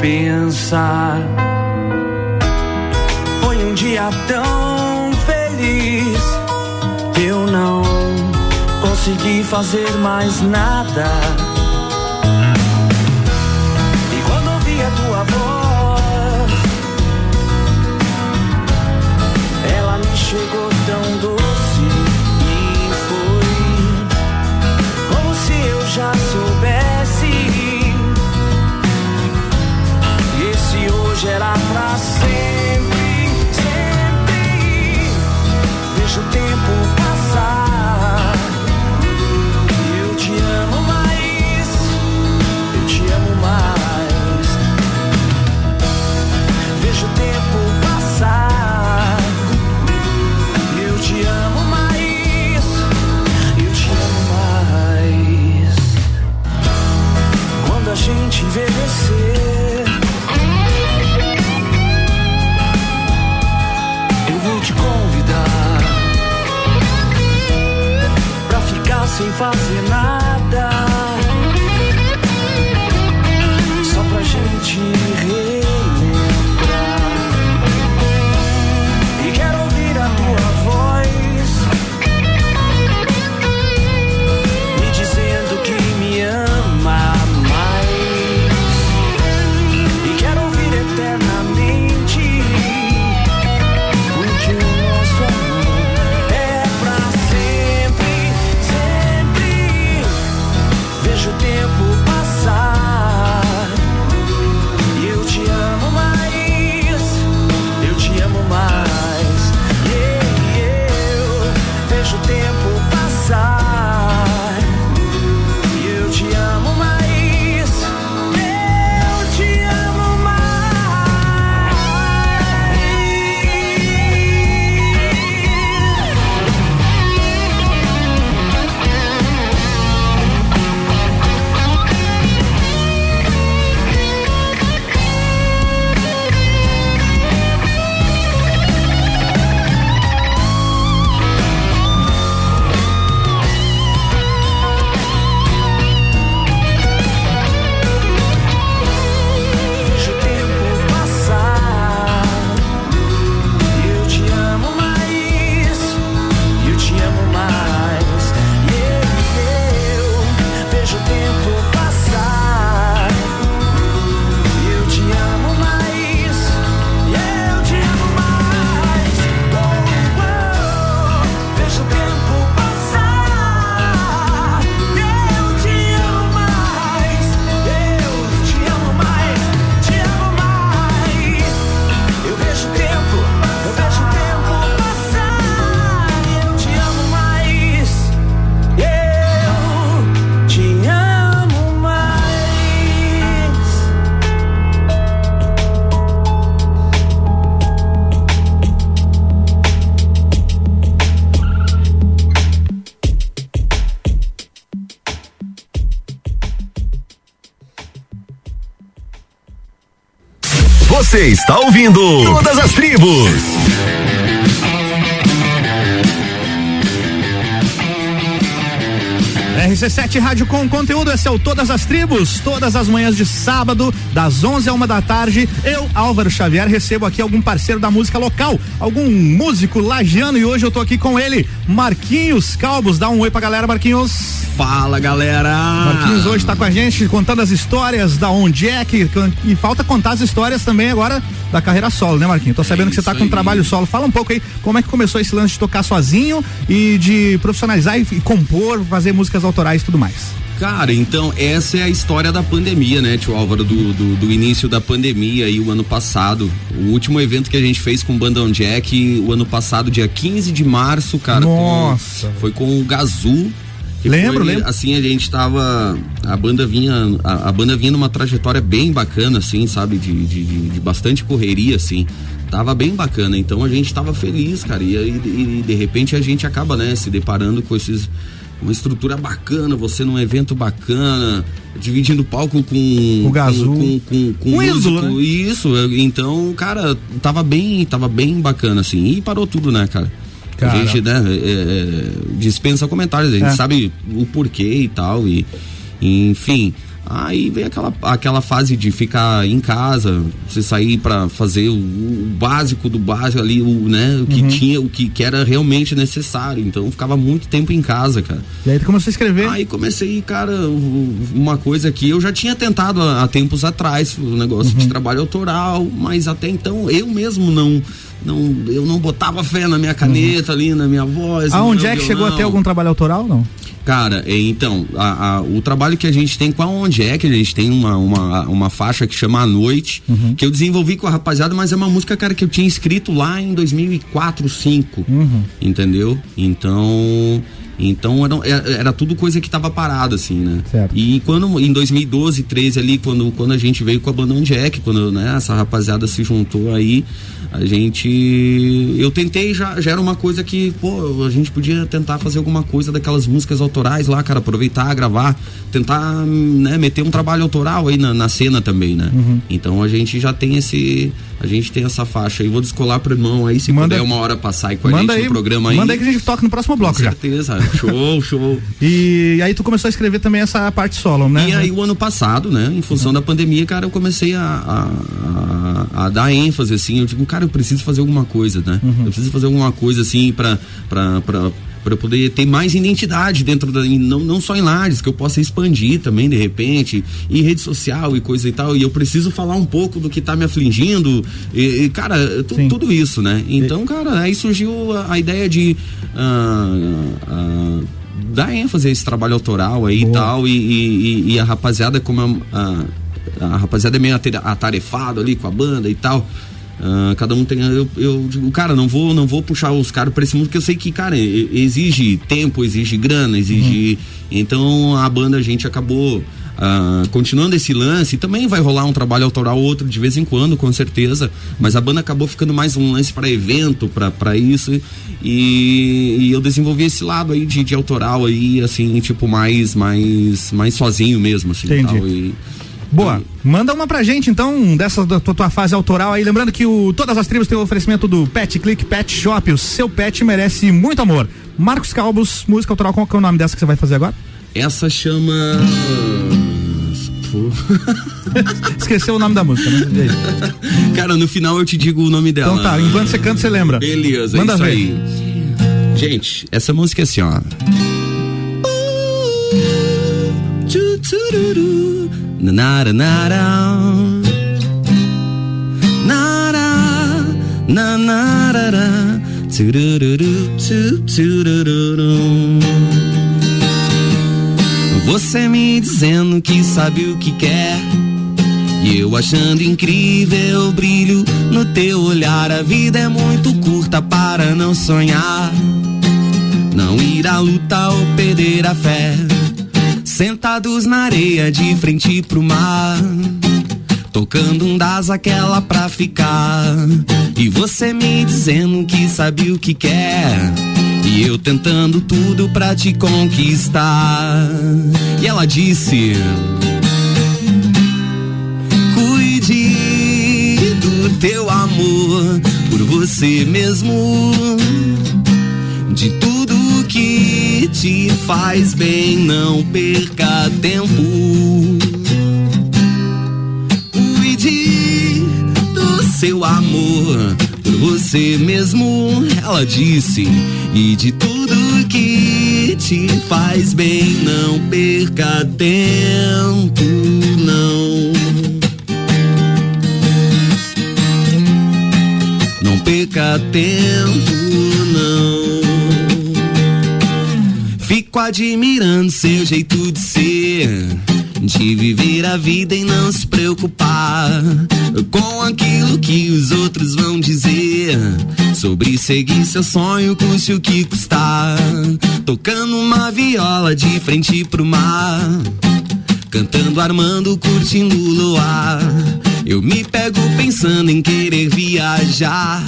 Pensar. Foi um dia tão feliz que eu não consegui fazer mais nada. Sem fazer nada. Você está ouvindo Todas as Tribos. RC7 Rádio com conteúdo, esse é o Todas as Tribos, todas as manhãs de sábado, das 11 a uma da tarde. Eu, Álvaro Xavier, recebo aqui algum parceiro da música local, algum músico lagiano e hoje eu tô aqui com ele, Marquinhos Calbos. Dá um oi pra galera, Marquinhos. Fala, galera! Marquinhos hoje tá com a gente contando as histórias da onde é que e falta contar as histórias também agora da carreira solo, né, Marquinhos? Tô sabendo que você tá com um trabalho solo. Fala um pouco aí como é que começou esse lance de tocar sozinho e de profissionalizar e, e compor, fazer músicas autorais e tudo mais. Cara, então essa é a história da pandemia, né, tio Álvaro, do, do, do início da pandemia aí o ano passado. O último evento que a gente fez com o Bandão Jack, o ano passado, dia 15 de março, cara. Nossa. com- foi com o Gazu. Que Lembro, foi, lembro. Assim, a gente tava. A banda vinha. A, a banda vinha numa trajetória bem bacana, assim, sabe? De, de, de- de bastante correria, assim. Tava bem bacana. Então a gente tava feliz, cara. E, aí, e de repente a gente acaba, né, se deparando com esses uma estrutura bacana, você num evento bacana, dividindo palco com O Gazu. com, com, com, Um músico. ídolo, né? Isso, então, cara, tava bem, tava bem bacana assim. E parou tudo, né, cara? A gente, né, é, é, dispensa comentários, a gente É. sabe o porquê e tal, e, enfim. Aí vem aquela, aquela fase de ficar em casa, você sair pra fazer o, o básico do básico ali, o, né, o que Uhum. tinha, o que, que era realmente necessário. Então eu ficava muito tempo em casa, cara. E aí tu começou a escrever. Aí comecei, cara, uma coisa que eu já tinha tentado há, há tempos atrás, o negócio Uhum. de trabalho autoral, mas até então eu mesmo não. Não, eu não botava fé na minha caneta ali, na minha voz. Aonde é que chegou a ter violão. algum trabalho autoral, não? Cara, é, então, a- a- o trabalho que a gente tem com a Onde é que a gente tem uma, uma, uma faixa que chama A Noite, Uhum. que eu desenvolvi com a rapaziada, mas é uma música, cara, que eu tinha escrito lá em 2004, 2005, Uhum. entendeu? Então, então era, era, era tudo coisa que tava parada, assim, né? E quando, em 2012, 13 ali, quando, quando a gente veio com a banda é que, quando né, essa rapaziada se juntou aí, a gente. Eu tentei, já, já era uma coisa que, pô, a gente podia tentar fazer alguma coisa daquelas músicas autorais lá, cara, aproveitar, gravar, tentar, né, meter um trabalho autoral aí na, na cena também, né? Uhum. Então a gente já tem esse. A gente tem essa faixa aí. Vou descolar pro irmão aí, se Manda- puder uma hora passar aí com a gente aí, no programa aí. manda aí que a gente toca no próximo bloco Com já. certeza. Show, show. E aí tu começou a escrever também essa parte solo, né? E aí o ano passado, né, em função da pandemia, cara, eu comecei a, a, a- dar ênfase, assim, eu digo, cara, eu preciso fazer alguma coisa, né? Eu preciso fazer alguma coisa, assim, pra, pra, pra, pra eu poder ter mais identidade dentro da, e não, não só em Lages, que eu possa expandir também, de repente, em rede social e coisa e tal, e eu preciso falar um pouco do que tá me afligindo, e, e, cara, tu- tudo isso, né? Então, cara, aí surgiu a, a ideia de ah, ah, dar ênfase a esse trabalho autoral aí e tal, e, e- e a rapaziada, como a, a, a rapaziada é meio atarefado ali com a banda e tal. Ah, cada um tem. Eu, eu digo, cara, não vou, não vou puxar os caras pra esse mundo, porque eu sei que, cara, exige tempo, exige grana, exige. Então a banda a gente acabou. ah, continuando esse lance, também vai rolar um trabalho autoral ou outro de vez em quando, com certeza. Mas a banda acabou ficando mais um lance para evento, para isso. E, e eu desenvolvi esse lado aí de, de autoral aí, assim, tipo, mais, mais, mais sozinho mesmo, assim, Entendi. tal. E, Boa. Manda uma pra gente, então, dessa da tua, tua fase autoral aí. Lembrando que o, todas as tribos têm o oferecimento do Pet Click Pet Shop. O seu pet merece muito amor. Marcos Calbos, música autoral. Qual que é o nome dessa que você vai fazer agora? Essa chama. Esqueceu o nome da música, né? Cara, no final eu te digo o nome dela. Então tá, enquanto você canta, você lembra. Beleza, Manda é isso ver. aí. Gente, essa música é assim, ó. Tchutchururu, nanara, nara. Nara, nanarara, tchurururu, tchutchururu. Você me dizendo que sabe o que quer. E eu achando incrível o brilho no teu olhar. A vida é muito curta para não sonhar. Não ir à luta ou perder a fé. Sentados na areia de frente pro mar. Tocando um das aquela pra ficar. E você me dizendo que sabe o que quer. E eu tentando tudo pra te conquistar. E ela disse: Cuide do teu amor por você mesmo. De tudo que te faz bem, não perca tempo. Cuide do seu amor por você mesmo, ela disse. E de tudo que te faz bem, não perca tempo, não. Não perca tempo, Fico admirando seu jeito de ser. De viver a vida e não se preocupar com aquilo que os outros vão dizer. Sobre seguir seu sonho, custe o que custar. Tocando uma viola de frente pro mar. Cantando, armando, curtindo o luar. Eu me pego pensando em querer viajar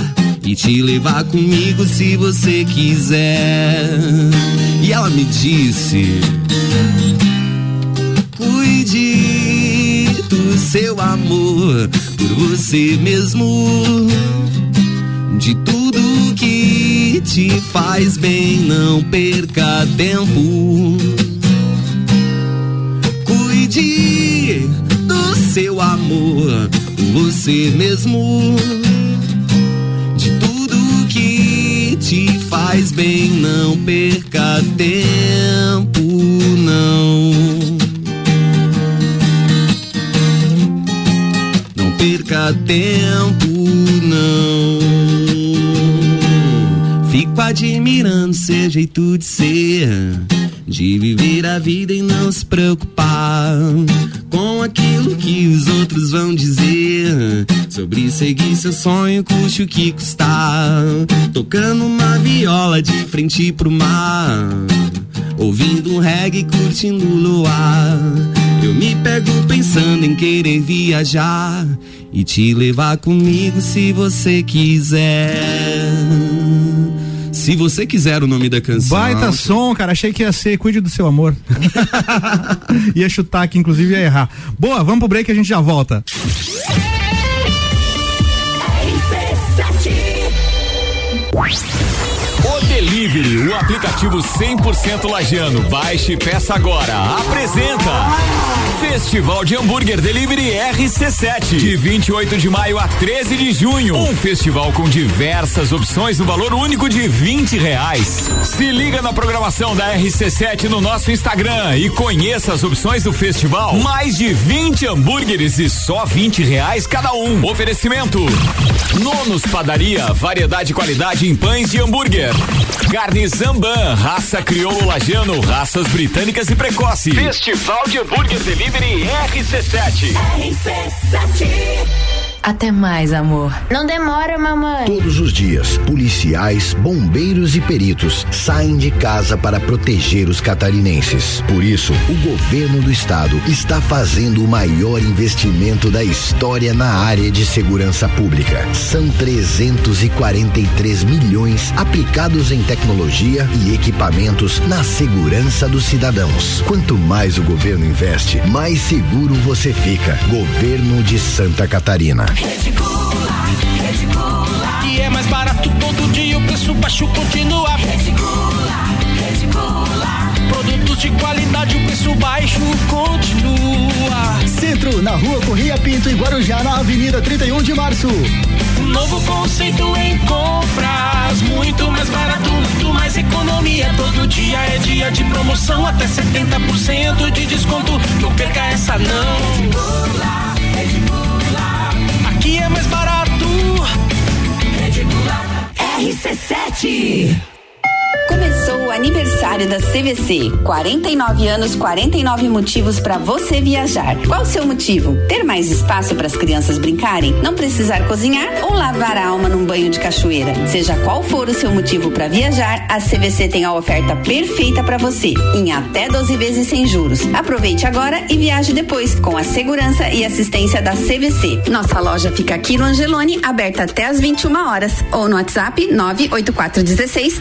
e te levar comigo se você quiser. E ela me disse: Cuide do seu amor por você mesmo. De tudo que te faz bem, não perca tempo. Cuide do seu amor, você mesmo. Te faz bem, não perca tempo, não. Não perca tempo, não. Fico admirando seu jeito de ser, de viver a vida e não se preocupar com aquilo que os outros vão dizer. Sobre seguir seu sonho, custe o que custar. Tocando uma viola de frente pro mar. Ouvindo um reggae, curtindo o luar. Eu me pego pensando em querer viajar e te levar comigo se você quiser. Se você quiser o nome da canção. Baita som, cara. Achei que ia ser Cuide do seu amor. ia chutar aqui, inclusive ia errar. Boa, vamos pro break e a gente já volta. Peace. Delivery, o aplicativo 100% lajano. Baixe e peça agora. Apresenta Festival de Hambúrguer Delivery RC7, de 28 de maio a 13 de junho. Um festival com diversas opções no valor único de 20 reais. Se liga na programação da RC7 no nosso Instagram e conheça as opções do festival. Mais de 20 hambúrgueres e só 20 reais cada um. Oferecimento: Nonos Padaria, variedade e qualidade em pães de hambúrguer. Carne Zamban, raça crioulo lajano, raças britânicas e precoce. Festival de Hambúrguer Delivery RC7. Até mais, amor. Não demora, mamãe. Todos os dias, policiais, bombeiros e peritos saem de casa para proteger os catarinenses. Por isso, o governo do estado está fazendo o maior investimento da história na área de segurança pública. São 343 milhões aplicados em tecnologia e equipamentos na segurança dos cidadãos. Quanto mais o governo investe, mais seguro você fica. Governo de Santa Catarina. E é mais barato todo dia, o preço baixo continua. Produtos de qualidade, o preço baixo continua. Centro, na rua Correia Pinto, em Guarujá, na Avenida 31 de Março. Um novo conceito em compras, muito mais barato, muito mais economia. Todo dia é dia de promoção, até 70% de desconto. Não perca essa não. Aqui é mais barato. RC7 Começou o aniversário da CVC. 49 anos, 49 motivos para você viajar. Qual o seu motivo? Ter mais espaço para as crianças brincarem? Não precisar cozinhar ou lavar a alma num banho de cachoeira? Seja qual for o seu motivo para viajar, a CVC tem a oferta perfeita para você, em até 12 vezes sem juros. Aproveite agora e viaje depois, com a segurança e assistência da CVC. Nossa loja fica aqui no Angelone, aberta até às 21 horas, ou no WhatsApp 98416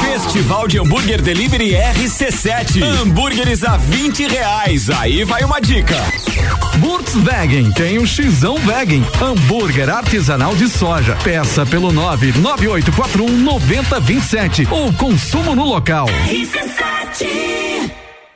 Festival de Hambúrguer Delivery RC7. Hambúrgueres a 20 reais. Aí vai uma dica. Volkswagen tem um Xão Wagen, hambúrguer artesanal de soja. Peça pelo 99841 9027 ou consumo no local.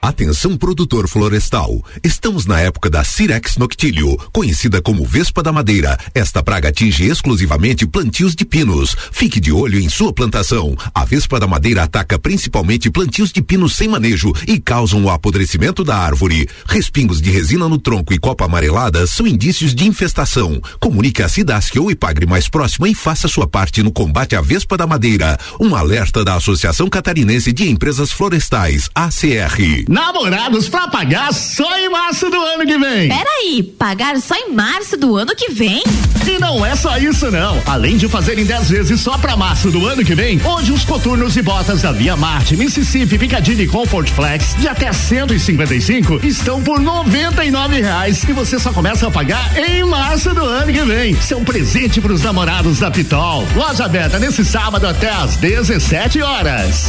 Atenção produtor florestal. Estamos na época da Cirex noctilio, conhecida como Vespa da Madeira. Esta praga atinge exclusivamente plantios de pinos. Fique de olho em sua plantação. A Vespa da Madeira ataca principalmente plantios de pinos sem manejo e causam o apodrecimento da árvore. Respingos de resina no tronco e copa amarelada são indícios de infestação. Comunique a Cidasc ou Ipagre mais próxima e faça sua parte no combate à Vespa da Madeira. Um alerta da Associação Catarinense de Empresas Florestais, ACR. Namorados pra pagar só em março do ano que vem. Peraí, pagar só em março do ano que vem? E não é só isso não. Além de fazerem 10 vezes só pra março do ano que vem, hoje os coturnos e botas da Via Marte, Mississippi, Piccadilly Comfort Flex de até 155 estão por 99 reais e você só começa a pagar em março do ano que vem. Seu presente pros namorados da Pitol. Loja aberta nesse sábado até às 17 horas.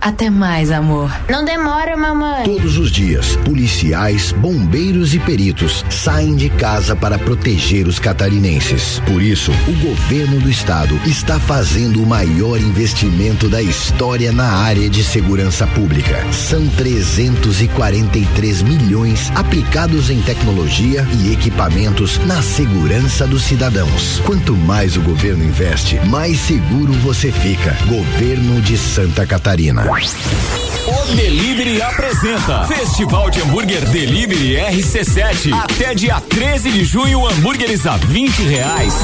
Até mais, amor. Não demora, mamãe. Todos os dias, policiais, bombeiros e peritos saem de casa para proteger os catarinenses. Por isso, o governo do estado está fazendo o maior investimento da história na área de segurança pública. São 343 milhões aplicados em tecnologia e equipamentos na segurança dos cidadãos. Quanto mais o governo investe, mais seguro você fica. Governo de Santa Catarina. O Delivery apresenta Festival de Hambúrguer Delivery RC7. Até dia 13 de junho, hambúrgueres a 20 reais.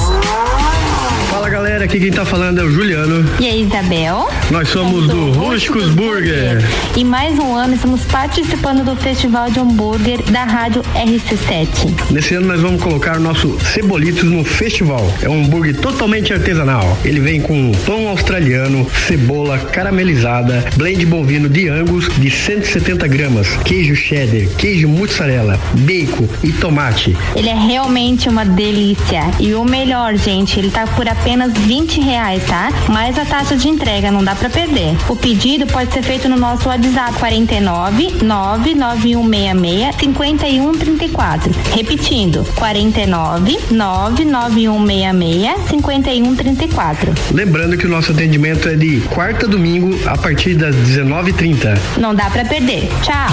Fala galera, aqui quem tá falando é o Juliano. E aí, Isabel? Nós somos do Rústicos Burger. E mais um ano estamos participando do Festival de Hambúrguer da Rádio RC7. Nesse ano nós vamos colocar o nosso Cebolitos no festival. É um hambúrguer totalmente artesanal. Ele vem com pão australiano, cebola caramelizada, blend bovino de Angus de 170 gramas, queijo cheddar, queijo mussarela, bacon e tomate. Ele é realmente uma delícia. E o melhor, gente, ele tá por apenas 20 reais, tá? Mais a taxa de entrega, não dá pra perder. O pedido pode ser feito no nosso WhatsApp 49 99166 5134. Repetindo, 49 99166 5134. Lembrando que o nosso atendimento é de quarta domingo a partir das 19h30. Não dá pra perder. Tchau.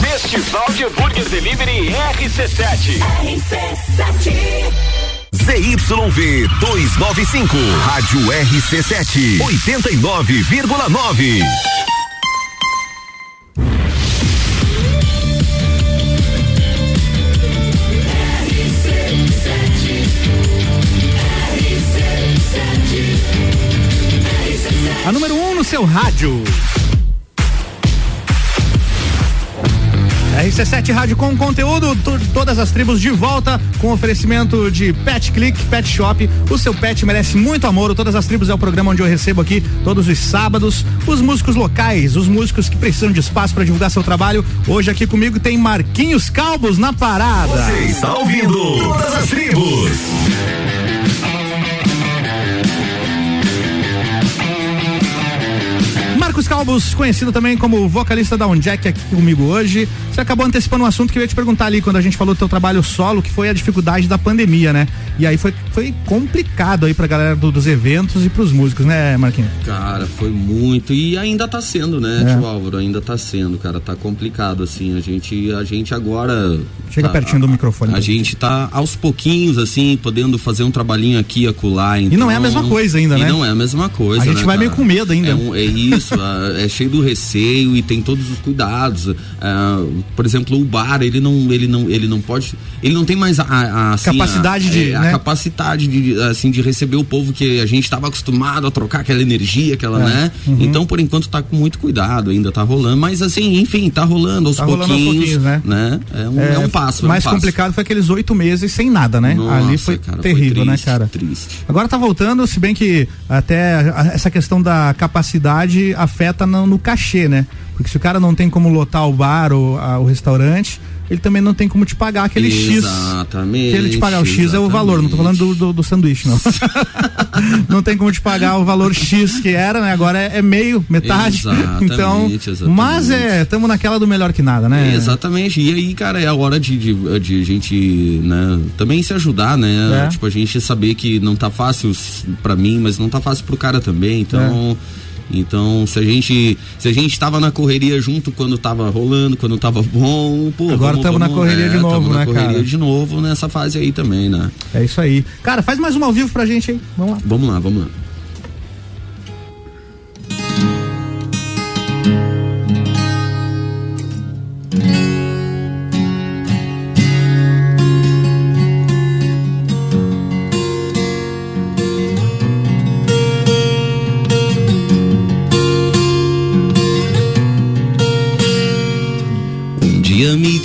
Festival de Hambúrguer Delivery RC7. ZYV 295, Rádio RC7, 89,9. Seu rádio. RC7 Rádio com conteúdo, to- todas as tribos de volta com oferecimento de Pet Click, Pet Shop. O seu pet merece muito amor. O Todas as tribos é o programa onde eu recebo aqui todos os sábados os músicos locais, os músicos que precisam de espaço para divulgar seu trabalho. Hoje aqui comigo tem Marquinhos Calbos na parada. Você está ouvindo Todas as Tribos. Marcos Calbos, conhecido também como vocalista da Jack aqui comigo hoje. Você acabou antecipando um assunto que eu ia te perguntar ali quando a gente falou do teu trabalho solo, que foi a dificuldade da pandemia, né? E aí foi, foi complicado aí pra galera do- dos eventos e pros músicos, né, Marquinhos? Cara, foi muito e ainda tá sendo, né, É. tio Álvaro? Ainda tá sendo, cara, tá complicado assim. A gente, a gente agora Chega tá- pertinho do microfone. A gente tá aos pouquinhos assim, podendo fazer um trabalhinho aqui e acolá. E não é a mesma coisa ainda, e né? não é a mesma coisa. A gente né, vai meio cara? com medo ainda. É, um- é isso, a- é cheio do receio e tem todos os cuidados. Ah, por exemplo, o bar, ele não, ele não, ele não pode, ele não tem mais a, a- assim, Capacidade a, de, é, a né? capacidade de, assim, de receber o povo que a gente estava acostumado a trocar aquela energia, aquela, É. né? Uhum. Então, por enquanto, tá com muito cuidado, ainda tá rolando, mas assim, enfim, tá rolando aos Tá rolando aos pouquinhos, pouquinhos, né? É um, é, um passo. é um mais passo. complicado foi aqueles oito meses sem nada, né? Nossa, Ali foi cara, foi terrível, né, triste, cara? Triste. Agora tá voltando, se bem que até essa questão da capacidade afeta no, no cachê, né? Porque se o cara não tem como lotar o bar ou a- o restaurante, ele também não tem como te pagar aquele X. Exatamente. Que ele te pagar o X é o valor, não tô falando do, do, do sanduíche, não. não tem como te pagar o valor X que era, né? Agora é, é meio, metade. Exatamente, então, exatamente. mas é, estamos naquela do melhor que nada, né? Exatamente. E aí, cara, é a hora de, de, de a gente, né, também se ajudar, né? É. Tipo, a gente saber que não tá fácil pra mim, mas não tá fácil pro cara também. Então. Então, se a gente se a gente tava na correria junto quando tava rolando, quando tava bom, pô, Agora tamo na correria de é, novo, tamo na né, correria cara? de novo nessa fase aí também, né? É isso aí. Cara, faz mais uma ao vivo pra gente aí. Vamos lá. Vamos lá, vamos lá.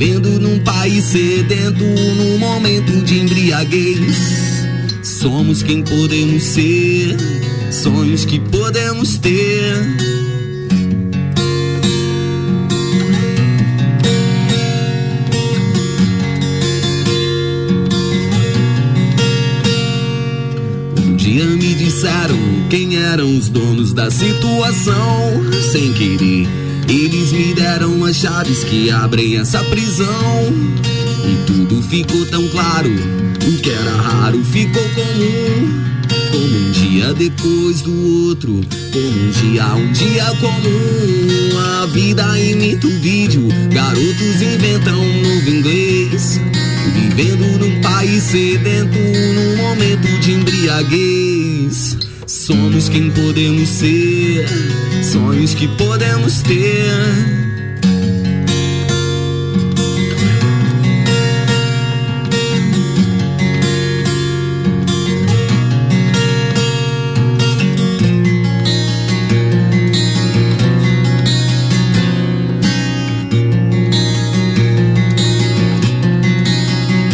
Vivendo num país sedento, num momento de embriaguez. Somos quem podemos ser, sonhos que podemos ter. Um dia me disseram quem eram os donos da situação, sem querer. Eles me deram as chaves que abrem essa prisão. E tudo ficou tão claro. O que era raro ficou comum. Como um dia depois do outro. Como um dia, um dia comum. A vida imita o vídeo. Garotos inventam um novo inglês. Vivendo num país sedento. Num momento de embriaguez. Somos quem podemos ser, sonhos que podemos ter.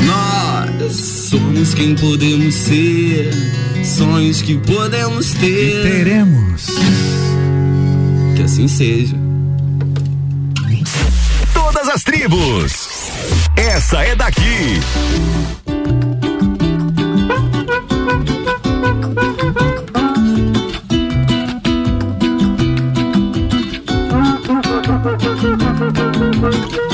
Nós somos quem podemos ser, sonhos que podemos ter. teremos. Assim seja. Todas as tribos. Essa é daqui.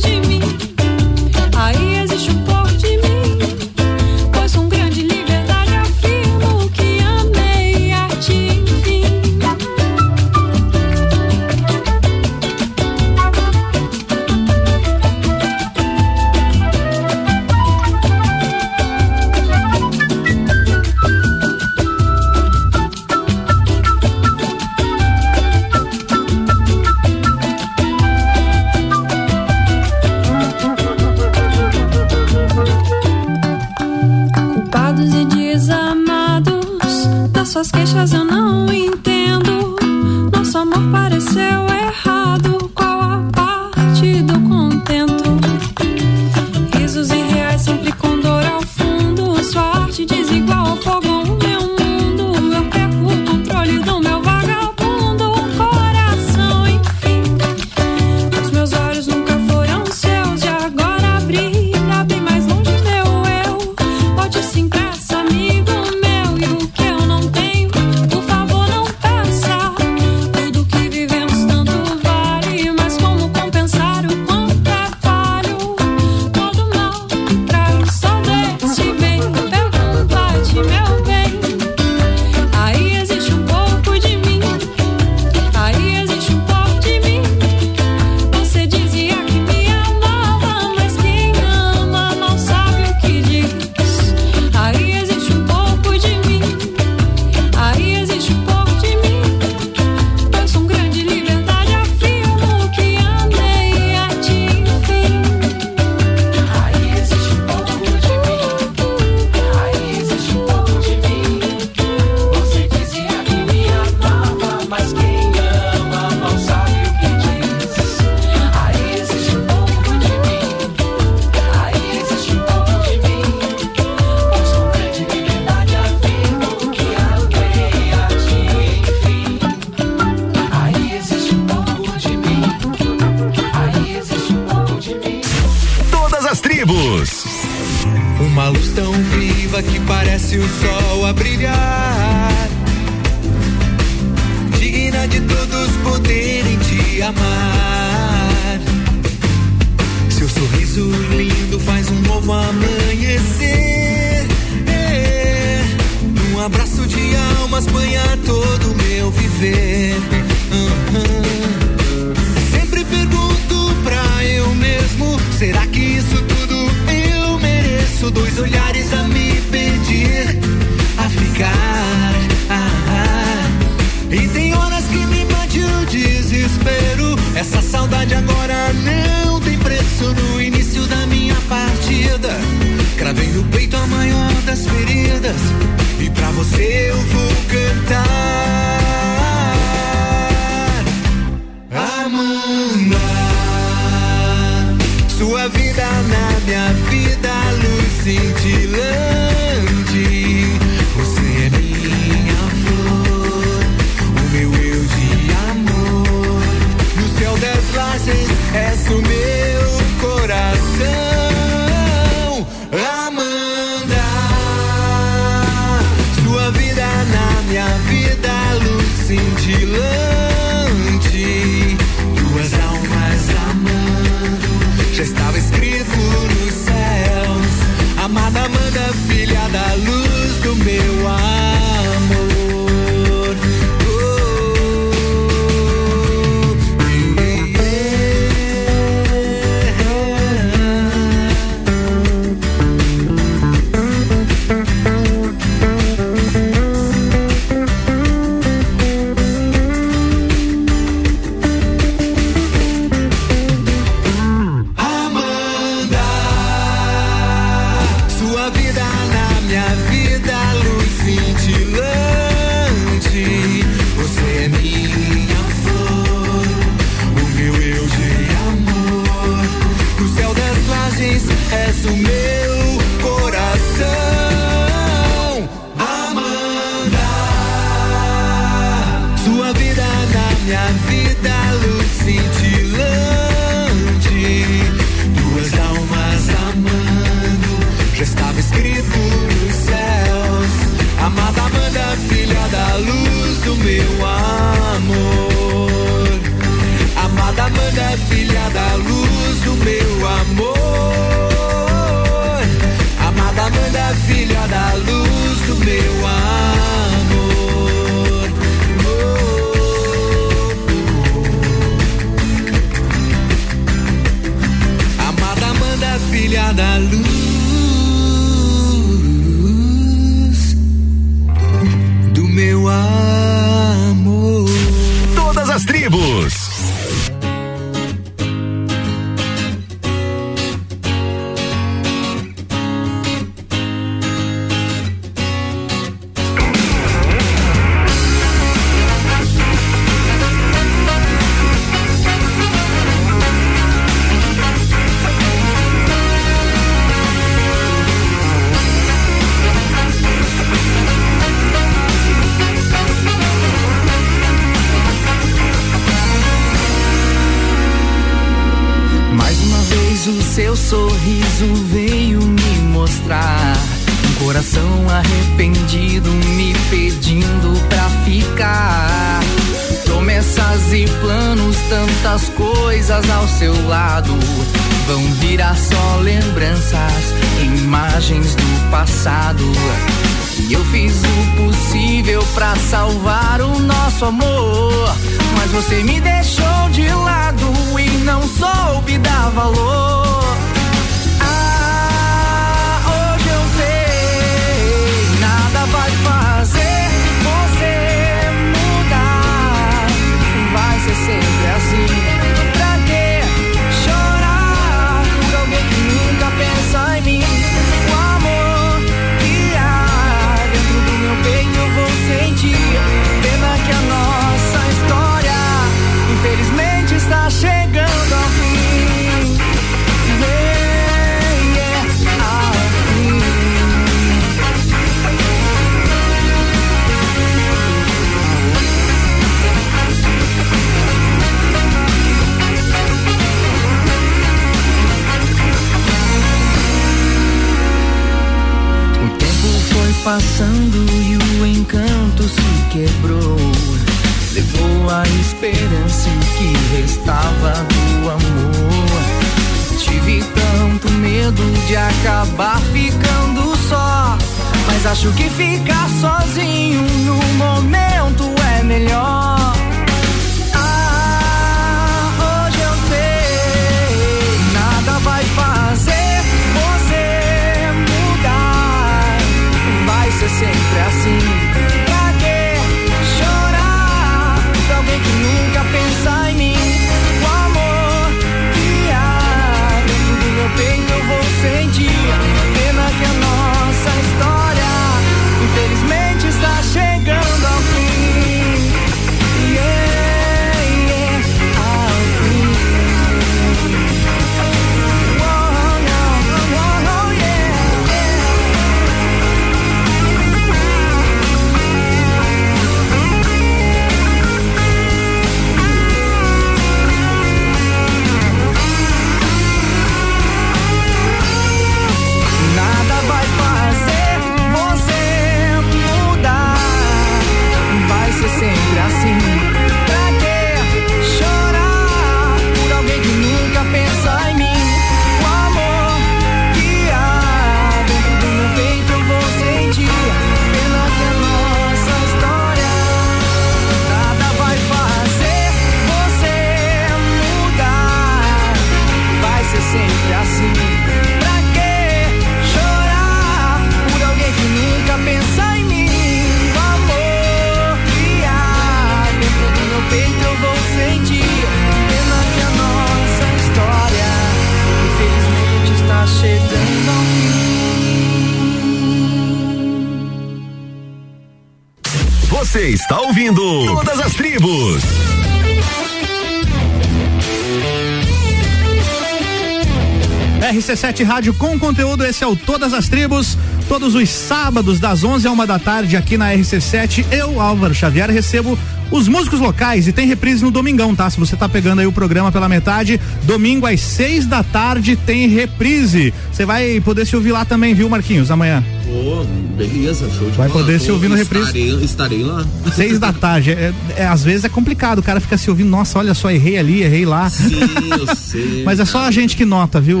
RC7 Rádio com conteúdo, esse é o Todas as Tribos, todos os sábados das 11 a uma da tarde aqui na RC7. Eu, Álvaro Xavier, recebo os músicos locais e tem reprise no domingão, tá? Se você tá pegando aí o programa pela metade, domingo às seis da tarde tem reprise. Você vai poder se ouvir lá também, viu, Marquinhos, amanhã? Pô, beleza, show de Vai bola. poder se Pô, ouvir no reprise. Estarei, estarei lá. Seis da tarde. É, é, às vezes é complicado, o cara fica se ouvindo, nossa, olha só, errei ali, errei lá. Sim, eu sei. Mas é só a gente que nota, viu?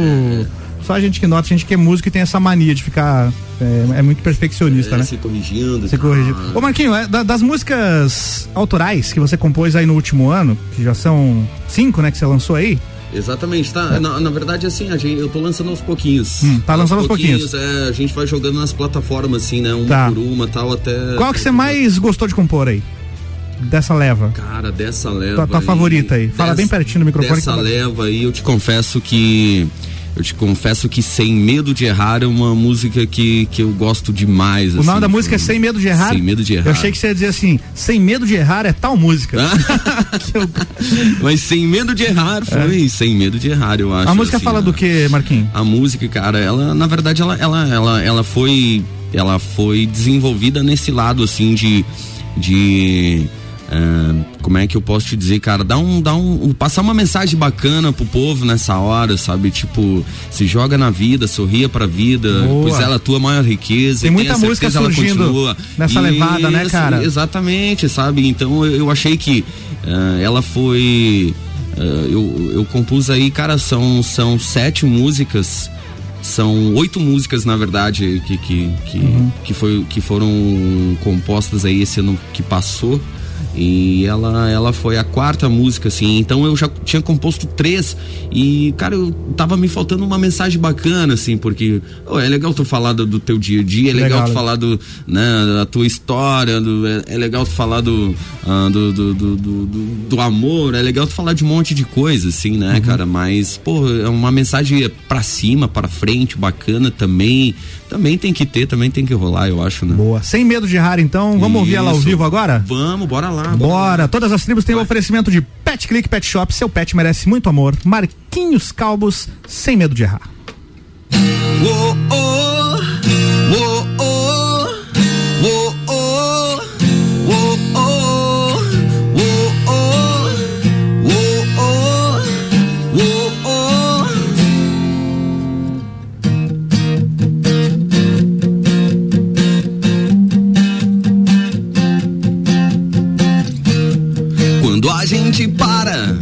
Só a gente que nota, a gente que é músico e tem essa mania de ficar. É, é muito perfeccionista, É, né? Se corrigindo. Se corrigindo. Ô Marquinho, é, da- das músicas autorais que você compôs aí no último ano, que já são cinco, né, que você lançou aí, Exatamente, tá? Na, na verdade, assim, a gente, eu tô lançando aos pouquinhos. Hum, tá lançando aos pouquinhos. É, a gente vai jogando nas plataformas, assim, né? Uma Tá. por uma tal, até. qual que você mais gostou de compor aí? Dessa leva. Cara, dessa leva. Tua- tua aí, favorita aí. Fala bem pertinho do microfone Dessa leva aí, eu te confesso que. Eu te confesso que Sem Medo de Errar é uma música que, que eu gosto demais. O nome assim, da música é Sem Medo de Errar. Sem Medo de Errar. Eu achei que você ia dizer assim, Sem Medo de Errar é tal música. Mas Sem Medo de Errar foi Sem Medo de Errar, eu acho. É. a música assim, fala né? do que, Marquinho? A música, cara, ela, na verdade, ela, ela, ela, ela foi, ela foi desenvolvida nesse lado, assim, de, de, ah, como é que eu posso te dizer, cara, dá um, dá um, passar uma mensagem bacana pro povo nessa hora, sabe, tipo, se joga na vida, sorria pra vida, Boa. pois ela é a tua maior riqueza. Tem e muita música surgindo continua. nessa levada, né, cara? Exatamente, sabe, então eu, eu achei que ah, ela foi, ah, eu, eu compus aí, cara, são, são sete músicas são oito músicas na verdade que que, que, Uhum. que, foi, que foram compostas aí esse ano que passou e ela ela foi a quarta música assim. Então eu já tinha composto três. E cara eu tava me faltando uma mensagem bacana assim porque ô, é legal tu falar do, do teu dia a dia é legal, Legal, tu falar do né da tua história do, é, é legal tu falar do, ah, do, do, do, do, do- do amor é legal tu falar de um monte de coisa assim né Uhum. cara. Mas pô é uma mensagem pra cima pra frente bacana também também tem que ter também tem que rolar eu acho né Boa. Sem Medo de Errar, então, vamos ouvir ela ao Isso. vivo agora? vamos bora lá Bora! Todas as tribos têm o oferecimento de Pet Click Pet Shop. Seu pet merece muito amor. Marquinhos Calbos, sem medo de errar. Uou, oh, Quando a gente para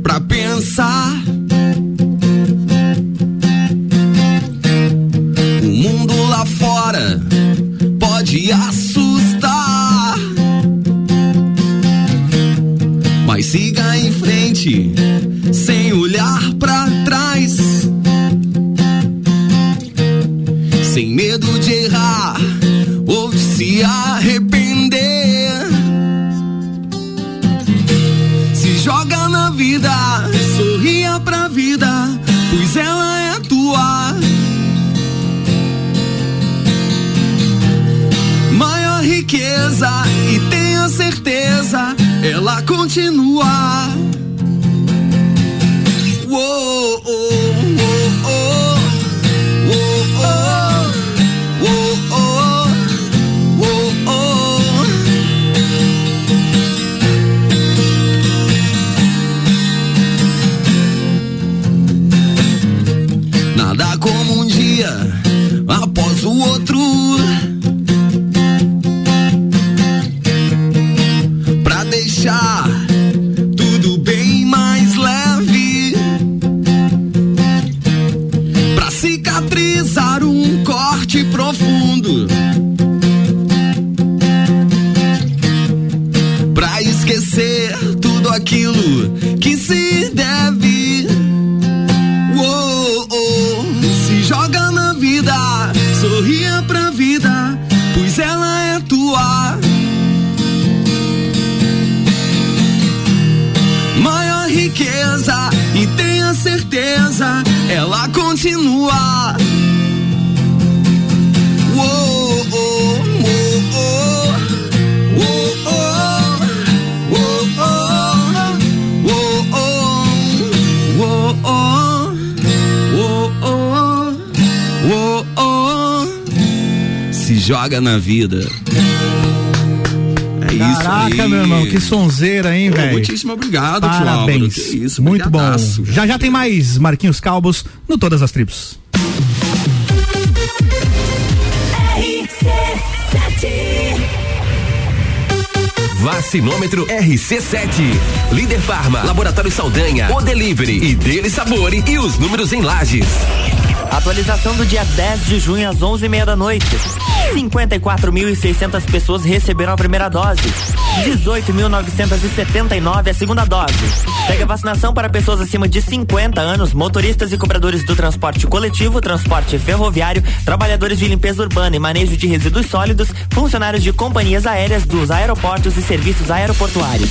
pra pensar, o mundo lá fora pode assustar. Mas siga em frente, sem olhar pra trás. Sem medo de errar ou de se arrepender. Vida, sorria pra vida, pois ela é tua. Maior riqueza e tenha certeza, ela continua. Uou, ela continua. Uou, oh, oh, oh. Oh. Oh. Oh. Oh. Oh. Oh. Joga na vida. Isso Caraca, meu irmão, que sonzeira, hein, velho? muitíssimo obrigado, tio Parabéns. Álvaro. Isso, Muito bom. brigadaço. Já já tem mais Marquinhos Calbos no Todas as Tribos. Vacinômetro RC7. Líder Farma, Laboratório Saldanha, O Delivery e Dele Sabore e os números em lajes. Atualização do dia 10 de junho às 11h30 da noite. 54.600 pessoas receberam a primeira dose. 18.979 a segunda dose. Segue a vacinação para pessoas acima de 50 anos, motoristas e cobradores do transporte coletivo, transporte ferroviário, trabalhadores de limpeza urbana e manejo de resíduos sólidos, funcionários de companhias aéreas dos aeroportos e serviços aeroportuários.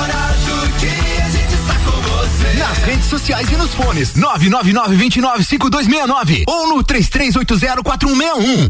sociais e nos fones 999-295269 ou no 33804161.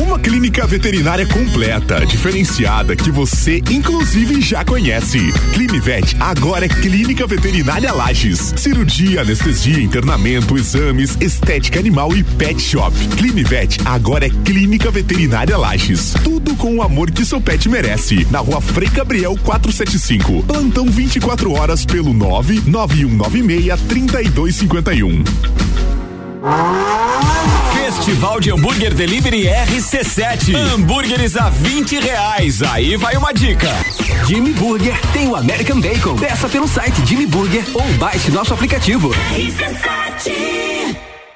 Uma clínica veterinária completa, diferenciada, que você inclusive já conhece. Clinivet agora é Clínica Veterinária Lages. Cirurgia, anestesia, internamento, exames, estética animal e pet shop. Clinivet agora é Clínica Veterinária Lages. Tudo com o amor que seu pet merece. Na rua Frei Gabriel 475. Plantão 24 horas pelo 99196 3251. Festival de Hambúrguer Delivery RC7. Hambúrgueres a 20 reais. Aí vai uma dica. Jimmy Burger tem o American Bacon. Peça pelo site Jimmy Burger ou baixe nosso aplicativo.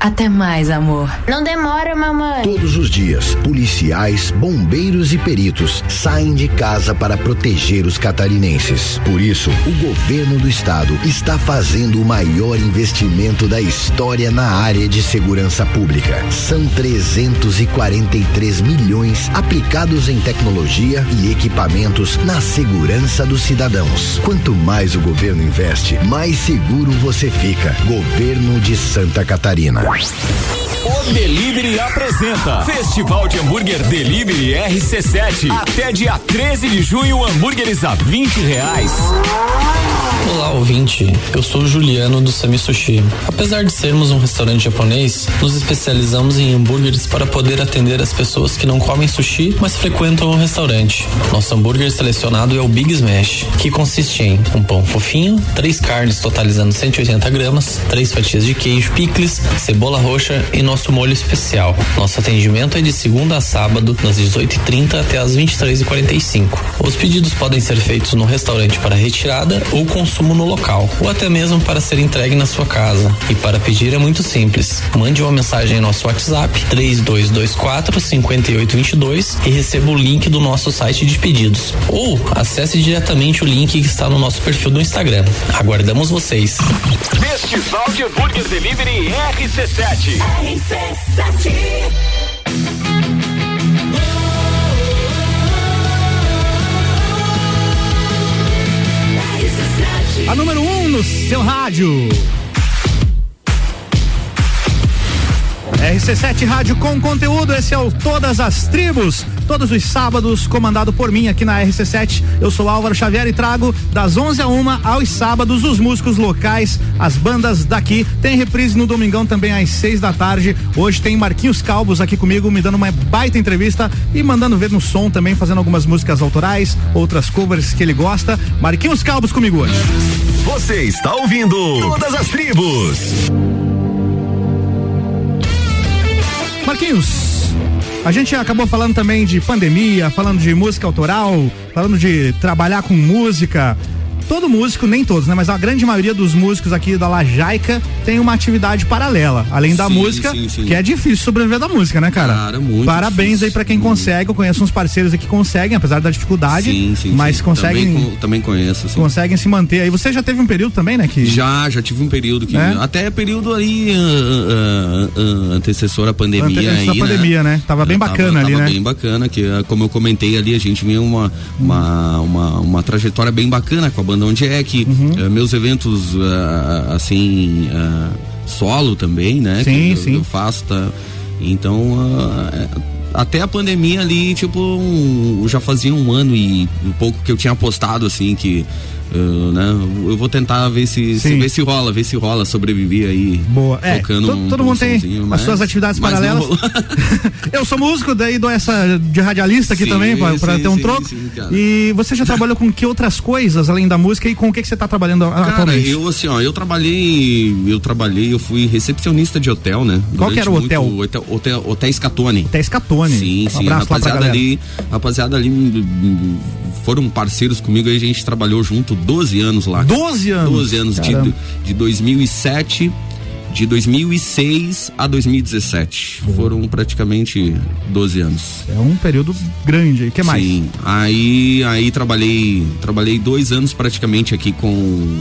Até mais, amor. Não demora, mamãe. Todos os dias, policiais, bombeiros e peritos saem de casa para proteger os catarinenses. Por isso, o governo do estado está fazendo o maior investimento da história na área de segurança pública. São 343 milhões aplicados em tecnologia e equipamentos na segurança dos cidadãos. Quanto mais o governo investe, mais seguro você fica. Governo de Santa Catarina. O Delivery apresenta Festival de Hambúrguer Delivery RC7. Até dia 13 de junho, hambúrgueres a 20 reais. Olá, ouvinte. Eu sou o Juliano do Sami Sushi. Apesar de sermos um restaurante japonês, nos especializamos em hambúrgueres para poder atender as pessoas que não comem sushi, mas frequentam o restaurante. Nosso hambúrguer selecionado é o Big Smash, que consiste em um pão fofinho, três carnes totalizando 180 gramas, três fatias de queijo, picles, cebola roxa e nosso molho especial. Nosso atendimento é de segunda a sábado, das 18h30 até as 23h45. Os pedidos podem ser feitos no restaurante para retirada ou consumo no local, ou até mesmo para ser entregue na sua casa. E para pedir é muito simples. Mande uma mensagem em nosso WhatsApp 3224 5822 e receba o link do nosso site de pedidos. Ou acesse diretamente o link que está no nosso perfil do Instagram. Aguardamos vocês. Festival de Hambúrguer Delivery RC7. A número 1 um no seu rádio. RC7 Rádio com conteúdo, esse é o Todas as Tribos, todos os sábados, comandado por mim aqui na RC7. Eu sou Álvaro Xavier e trago das 11 a 1 aos sábados os músicos locais, as bandas daqui. Tem reprise no domingão também às 6 da tarde. Hoje tem Marquinhos Calbos aqui comigo, me dando uma baita entrevista e mandando ver no som também, fazendo algumas músicas autorais, outras covers que ele gosta. Marquinhos Calbos comigo hoje. Você está ouvindo Todas as Tribos. Marquinhos, a gente acabou falando também de pandemia, falando de música autoral, falando de trabalhar com música. Todo músico, nem todos, né? Mas a grande maioria dos músicos aqui da Lajaica tem uma atividade paralela, além da Sim, música, sim, sim. que é difícil sobreviver da música, né, cara? Cara, muito Parabéns difícil. aí pra quem consegue. Eu conheço uns parceiros aqui que conseguem, apesar da dificuldade, Sim, sim, mas conseguem Também, também conheço, sim. conseguem se manter. Aí você já teve um período também, né? Que Já, já tive um período que. É? Até período ali. ah, ah, ah, antecessor à pandemia. Ante- antes da aí, pandemia, né? Tava bem Tava- bacana ali, tava né? bem bacana, que ah, como eu comentei ali, a gente vinha uma, uma, uma, uma trajetória bem bacana com a banda Onde é que Uhum. ah, meus eventos ah, assim ah, solo também, né? Sim, que eu, sim. eu faço, tá? Então até a pandemia ali, tipo, um, já fazia um ano e um pouco que eu tinha apostado assim que ah, né, eu vou tentar ver se, se- ver se rola, ver se rola sobreviver aí. Boa. É, tocando to- um- todo um mundo tem sonzinho, as mas- suas atividades mas paralelas. Eu sou músico, daí dou essa de radialista aqui Sim, também, sim, ter um sim, troco. sim, e você já trabalhou com que outras coisas além da música e com o que, que você tá trabalhando Cara, atualmente? eu assim, ó, eu trabalhei, eu trabalhei, eu fui recepcionista de hotel, né? Qual que era o Durante hotel? hotel? Hotel, hotel Scatone. Hotel Scatone. Sim, Um sim, rapaziada ali, rapaziada ali hum, hum, foram parceiros comigo aí, a gente trabalhou junto 12 anos lá. 12 anos? 12 anos de, Caramba. de 2007 de 2006 a 2017. Foram praticamente 12 anos. É um período grande aí. O que mais? Sim. Aí, aí trabalhei, trabalhei dois anos praticamente aqui com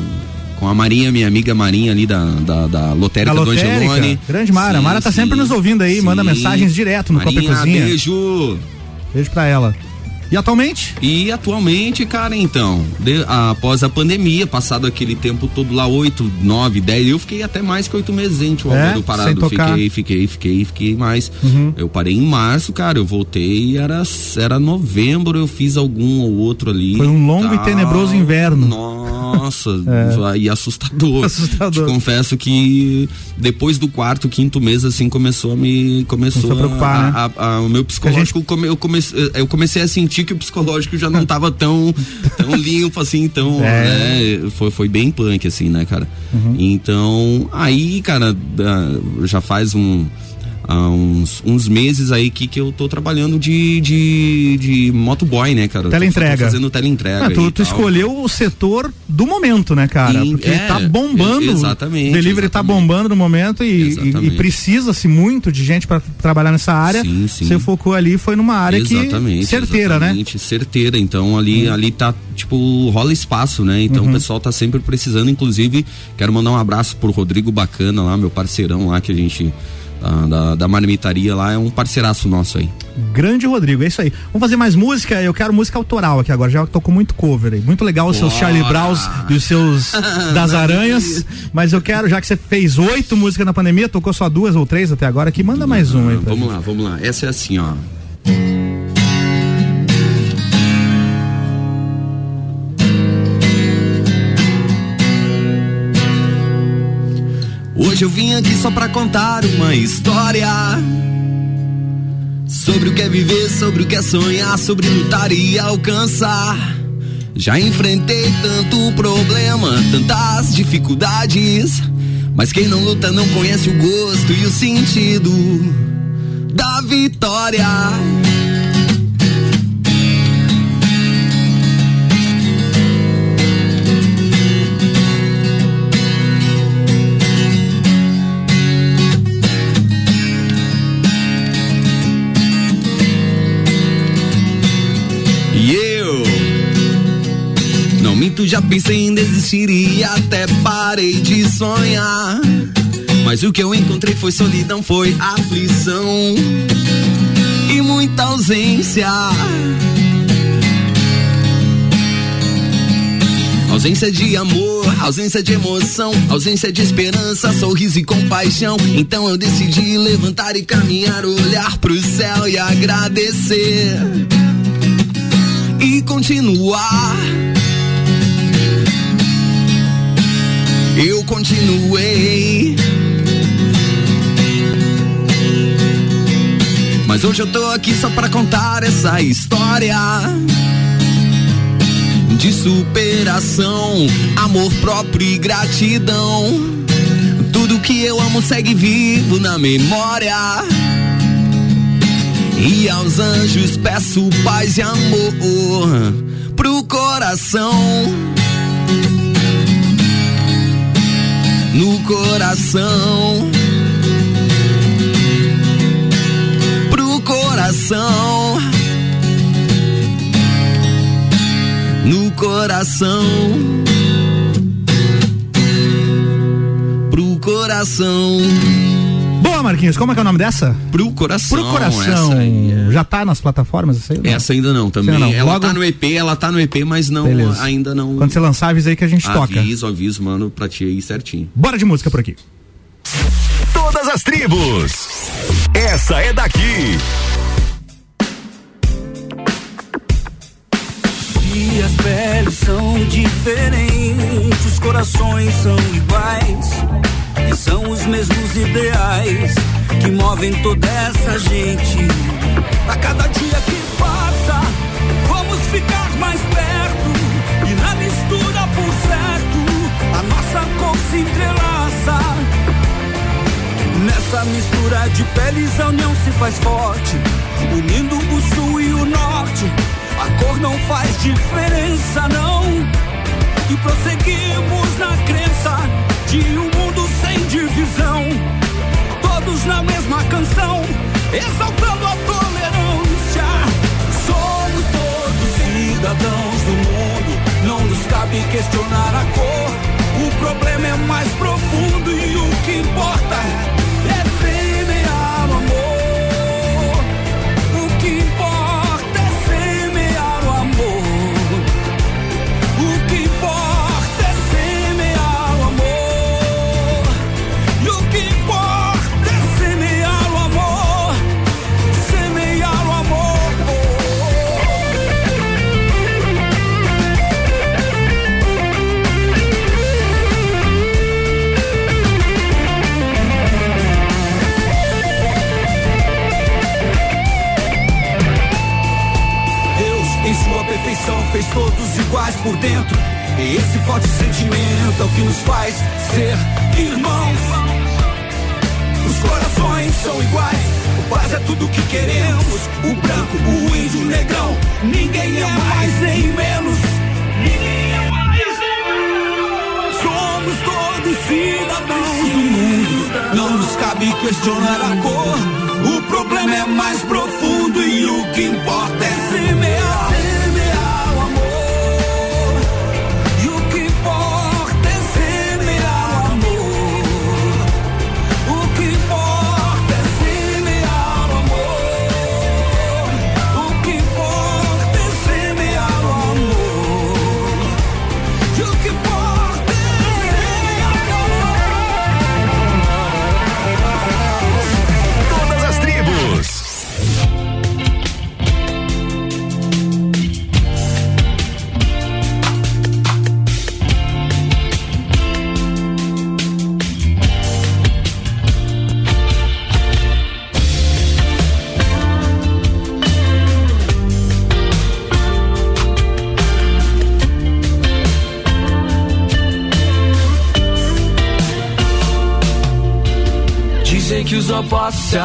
com a Marinha, minha amiga Marinha ali da, da, da Lotérica Da do Angelone. Lotérica. Grande Mara. Sim, Mara tá sim, sempre nos ouvindo aí, manda sim. mensagens direto no Copa Marinha, Cozinha. beijo. Beijo pra ela. E atualmente? E atualmente, cara, então, de- após a pandemia, passado aquele tempo todo lá, oito, nove, dez, eu fiquei até mais que oito meses, gente, o É? Sem parado. tocar. Fiquei, fiquei, fiquei, fiquei mais. Uhum. Eu parei em março, cara, eu voltei, era, era novembro, eu fiz algum ou outro ali. Foi um longo e tal. tenebroso inverno. Nossa, Nossa, É. e assustador. Assustador. Te confesso que depois do quarto, quinto mês, assim, começou a me. Começou, Começou a preocupar, a, né? a- a- o meu psicológico. come- eu, comecei, eu comecei a sentir que o psicológico já não tava tão, tão limpo, assim, então. É. né, foi, foi bem punk, assim, né, cara? Então, aí, cara, já faz um. Há uns, uns meses aí que, que eu tô trabalhando de, de, de motoboy, né, cara? Eu tô- Teleentrega. Tô fazendo teleentrega. Ah, tu, e tu escolheu o setor do momento, né, cara? Sim, Porque é, tá bombando. e- exatamente, O delivery tá bombando no momento e, e- e Exatamente. precisa-se muito de gente para trabalhar nessa área. Sim, sim. Você focou ali foi numa área exatamente, que certeira, né? exatamente, certeira. Então ali, ali tá, tipo, rola espaço, né? Então Uhum. o pessoal tá sempre precisando. Inclusive, quero mandar um abraço pro Rodrigo Bacana lá, meu parceirão lá que a gente. Da, da, da marmitaria lá, é um parceiraço nosso aí. Grande Rodrigo, é isso aí. Vamos fazer mais música? Eu quero música autoral aqui agora. Já tocou muito cover aí. Muito legal os seus Bora! Charlie Browns e os seus das aranhas. Mas eu quero, já que você fez oito músicas na pandemia, tocou só duas ou três até agora, que manda mais uma aí. Vamos gente. lá, vamos lá. Essa é assim, ó. Hoje eu vim aqui só pra contar uma história sobre o que é viver, sobre o que é sonhar, sobre lutar e alcançar. Já enfrentei tanto problema, tantas dificuldades, mas quem não luta não conhece o gosto e o sentido da vitória. Já pensei em desistir e até parei de sonhar. Mas o que eu encontrei foi solidão, foi aflição e muita ausência. Ausência de amor, ausência de emoção, ausência de esperança, sorriso e compaixão. Então eu decidi levantar e caminhar, olhar pro céu e agradecer. E continuar. Continuei. Mas hoje eu tô aqui só pra contar essa história de superação, amor próprio e gratidão. Tudo que eu amo segue vivo na memória. E aos anjos peço paz e amor pro coração. No coração. Pro coração. No coração. Pro coração. Boa, Marquinhos, como é que é o nome dessa? Pro coração. Pro coração. é. Já tá nas plataformas essa aí? Não? Essa ainda não, também. Ainda não. Ela Logo- tá no EP, ela tá no EP, mas não, Beleza. ainda não. Quando você lançar, avisa aí que a gente toca. Aviso, aviso, mano, pra ti aí certinho. Bora de música por aqui. Todas as tribos. Essa é daqui. Se as peles são diferentes, os corações são iguais. E são os mesmos ideais que movem toda essa gente. A cada dia que passa, vamos ficar mais perto. E na mistura por certo, a nossa cor se entrelaça. Nessa mistura de peles a união se faz forte, unindo o sul e o norte. A cor não faz diferença, não. E prosseguimos na crença de um mundo sem divisão. Todos na mesma canção, exaltando a tolerância. Somos todos cidadãos do mundo, não nos cabe questionar a cor. O problema é mais profundo e o que importa Esse forte sentimento é o que nos faz ser irmãos. Os corações são iguais, o paz é tudo que queremos. O branco, o índio, o negrão, ninguém é mais nem menos. Ninguém é mais nem menos. Somos todos cidadãos do mundo, não nos cabe questionar a cor. O problema é mais profundo e o que importa é. Semear os opostos se.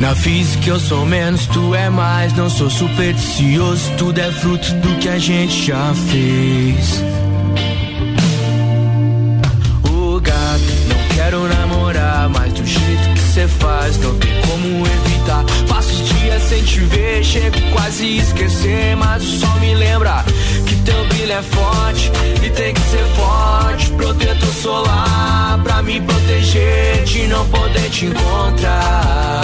Na física eu sou menos, tu é mais. Não sou supersticioso, tudo é fruto do que a gente já fez. Ô gato, não quero namorar, mas do jeito que cê faz, não tem como evitar. Passo os dias sem te ver, chego quase esquecer, mas o sol me lembra que teu brilho é forte e tem que ser forte. Protetor solar me proteger de não poder te encontrar.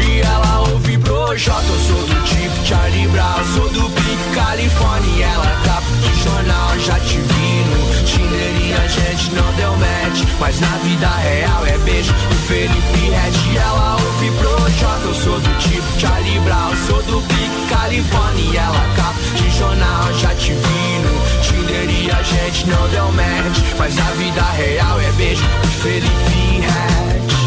E ela ouve Projota, eu sou do tipo Charlie Brown, sou do Big California. Ela capa de jornal, já te vi a gente não deu match. Mas na vida real é beijo do Felipe Red. E ela ouve Projota, eu sou do tipo Charlie Brown, sou do Big California. E ela capa de jornal, já te vi no Tinder e a gente não deu match. Mas na vida real é beijo do Felipe Red.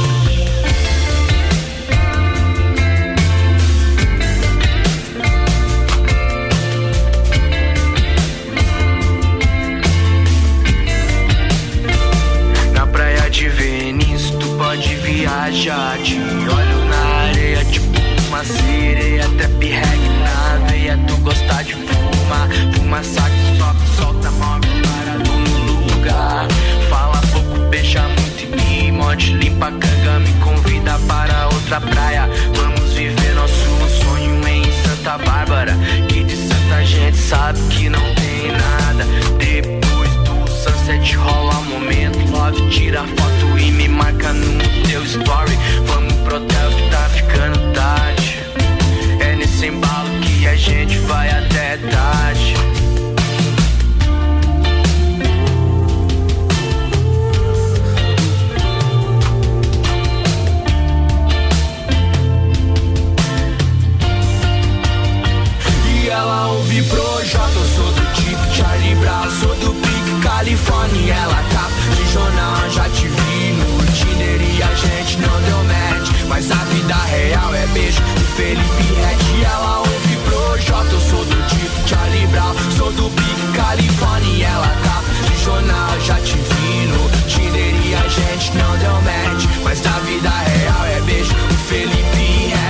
Te olho na areia tipo uma sereia. Trap reggae na veia tu gostar de fumar Fuma saco, sobe, solta, move parado no lugar. Fala pouco, beija muito e me morde. Limpa a canga, me convida para outra praia. Vamos viver nosso sonho em Santa Bárbara. Que de Santa gente sabe que não tem nada do sunset rola um momento. Love, tira foto e me marca no teu story. Vamos pro hotel que tá ficando tarde. É nesse embalo que a gente vai até tarde. E ela ouve Projota, eu sou do tipo Charlie Brown, sou do E ela tá jornal, já te vi no Tinder e a gente não deu match. Mas a vida real é beijo do Felipe Red. Ela ouve Projota, eu sou do tipo Charlie Brown, sou do Big California. E ela tá jornal, já te vi no Tinder e a gente não deu match. Mas a vida real é beijo do Felipe Red.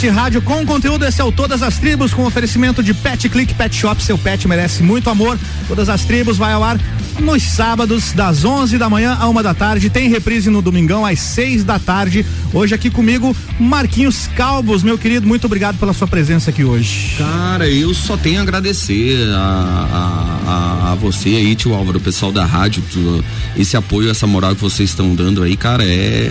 RC7 Rádio com conteúdo, esse é o Todas as Tribos, com oferecimento de Pet Click Pet Shop. Seu pet merece muito amor. Todas as Tribos vai ao ar nos sábados, das 11 da manhã a uma da tarde. Tem reprise no domingão, às 6 da tarde. Hoje aqui comigo, Marquinhos Calbos, meu querido, muito obrigado pela sua presença aqui hoje. Cara, eu só tenho a agradecer a, a, a, a você aí, tio Álvaro, o pessoal da rádio, esse apoio, essa moral que vocês estão dando aí, cara, é,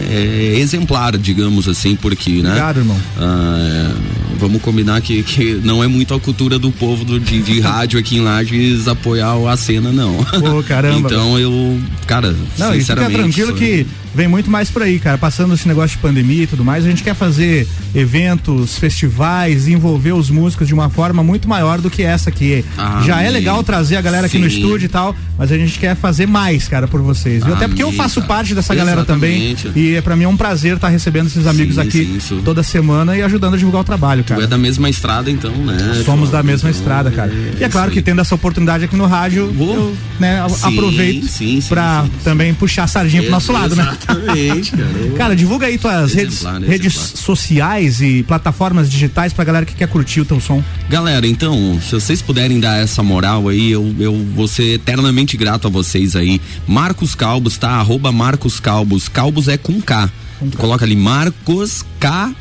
é exemplar, digamos assim, porque, né? Obrigado, irmão. Ah, vamos combinar que, que não é muito a cultura do povo do, de, de rádio aqui em Lages apoiar a cena, não. Pô, caramba. então eu, cara, Não, e fica sinceramente. tranquilo foi- que vem muito mais por aí, cara. Passando esse negócio de pandemia e tudo mais, a gente quer fazer eventos, festivais, envolver os músicos de uma forma muito maior do que essa aqui. Amém. Já é legal trazer a galera aqui no estúdio e tal, mas a gente quer fazer mais, cara, por vocês. viu? Até porque eu Amém, faço cara. parte dessa galera também. Exatamente. E é para mim é um prazer estar recebendo esses amigos Sim, aqui sim, toda semana e ajudando a divulgar o trabalho, Tu cara. é da mesma estrada, então, né? Somos da mesma Então, estrada, cara. E é claro que tendo essa oportunidade aqui no rádio, eu né, Sim, aproveito pra também puxar a sardinha pro nosso lado, né? Exatamente, cara. Cara, divulga aí tuas redes, Exemplar, redes Exemplar. sociais e plataformas digitais pra galera que quer curtir o teu som. Galera, então, se vocês puderem dar essa moral aí, eu, eu vou ser eternamente grato a vocês aí. Marcos Calbos, tá? Arroba Marcos Calbos. Calbos é com K. Tu coloca ali Marcos K.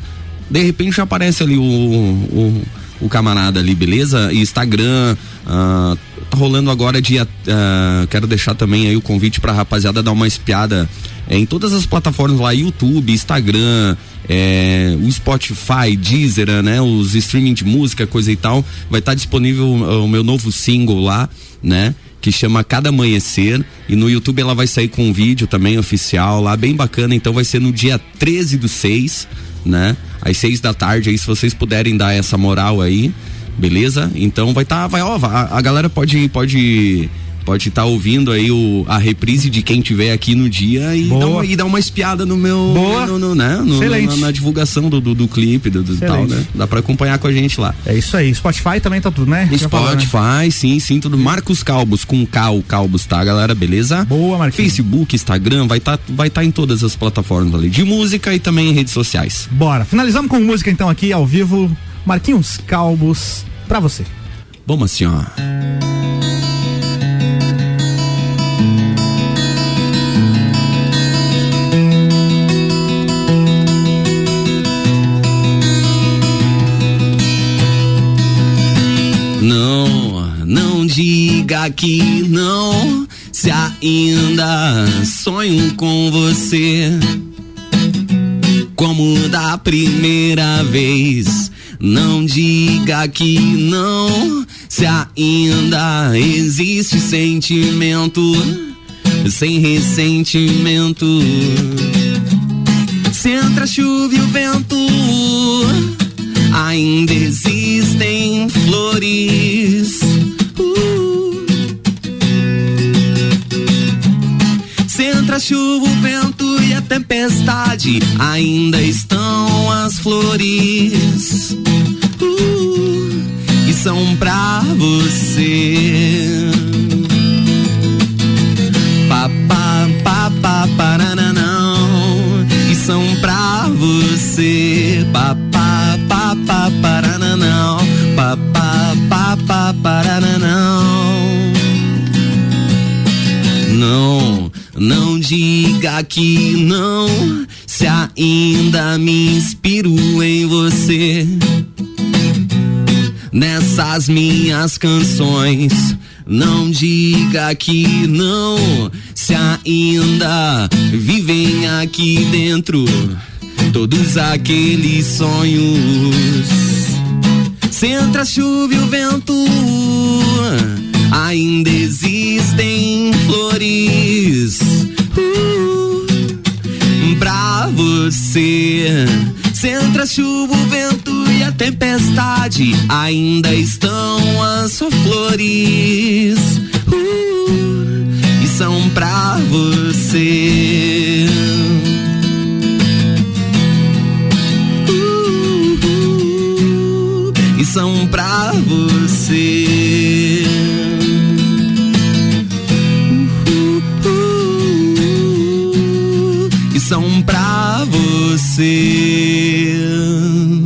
De repente já aparece ali o, o, o camarada ali, beleza? Instagram, ah, tá rolando agora dia. ah, quero deixar também aí o convite pra rapaziada dar uma espiada em todas as plataformas lá, YouTube, Instagram, é, o Spotify, Deezer, né? Os streaming de música, coisa e tal. Vai estar disponível uh, o meu novo single lá, né? Que chama Cada Amanhecer. E no YouTube ela vai sair com um vídeo também oficial lá, bem bacana. Então vai ser no dia 13 do 6, né? Às 6 da tarde aí, se vocês puderem dar essa moral aí, beleza? Então vai estar, vai, ó, a, a galera pode, pode pode estar ouvindo aí o, a reprise de quem tiver aqui no dia e Boa. dar uma, e dar uma espiada no meu Boa. no, no, né? No- Excelente. na, na divulgação do, do, do clipe do, do tal, né? Dá pra acompanhar com a gente lá. É isso aí. Spotify também tá tudo, né? Né? Spotify, sim, sim, tudo. Marcos Calbos, com K, o Calbos, tá, galera? Beleza? Boa, Marquinhos. Facebook, Instagram, vai estar vai tá em todas as plataformas ali, de música e também em redes sociais. Bora. Finalizamos com música então aqui ao vivo. Marquinhos Calbos pra você. Vamos assim, ó. Diga que não, se ainda sonho com você. Como da primeira vez, não diga que não, se ainda existe sentimento, sem ressentimento. Se entra a chuva e o vento, ainda existem flores. Se entra a chuva, o vento e a tempestade, ainda estão as flores. Uh. E são pra você. Pa, pa, pa, pa, parananão. E são pra você. Pa, pa, pa, pa, parananão. Pa, pa, pa, pa, parananão. Não, não diga que não, se ainda me inspiro em você. Nessas minhas canções, não diga que não, se ainda vivem aqui dentro todos aqueles sonhos. Se entra a chuva e o vento, ainda existem flores. Você. Se entra a chuva, o vento e a tempestade, ainda estão as flores. Uh, e são pra você. Uh, e são pra você. Você. Todas as tribos.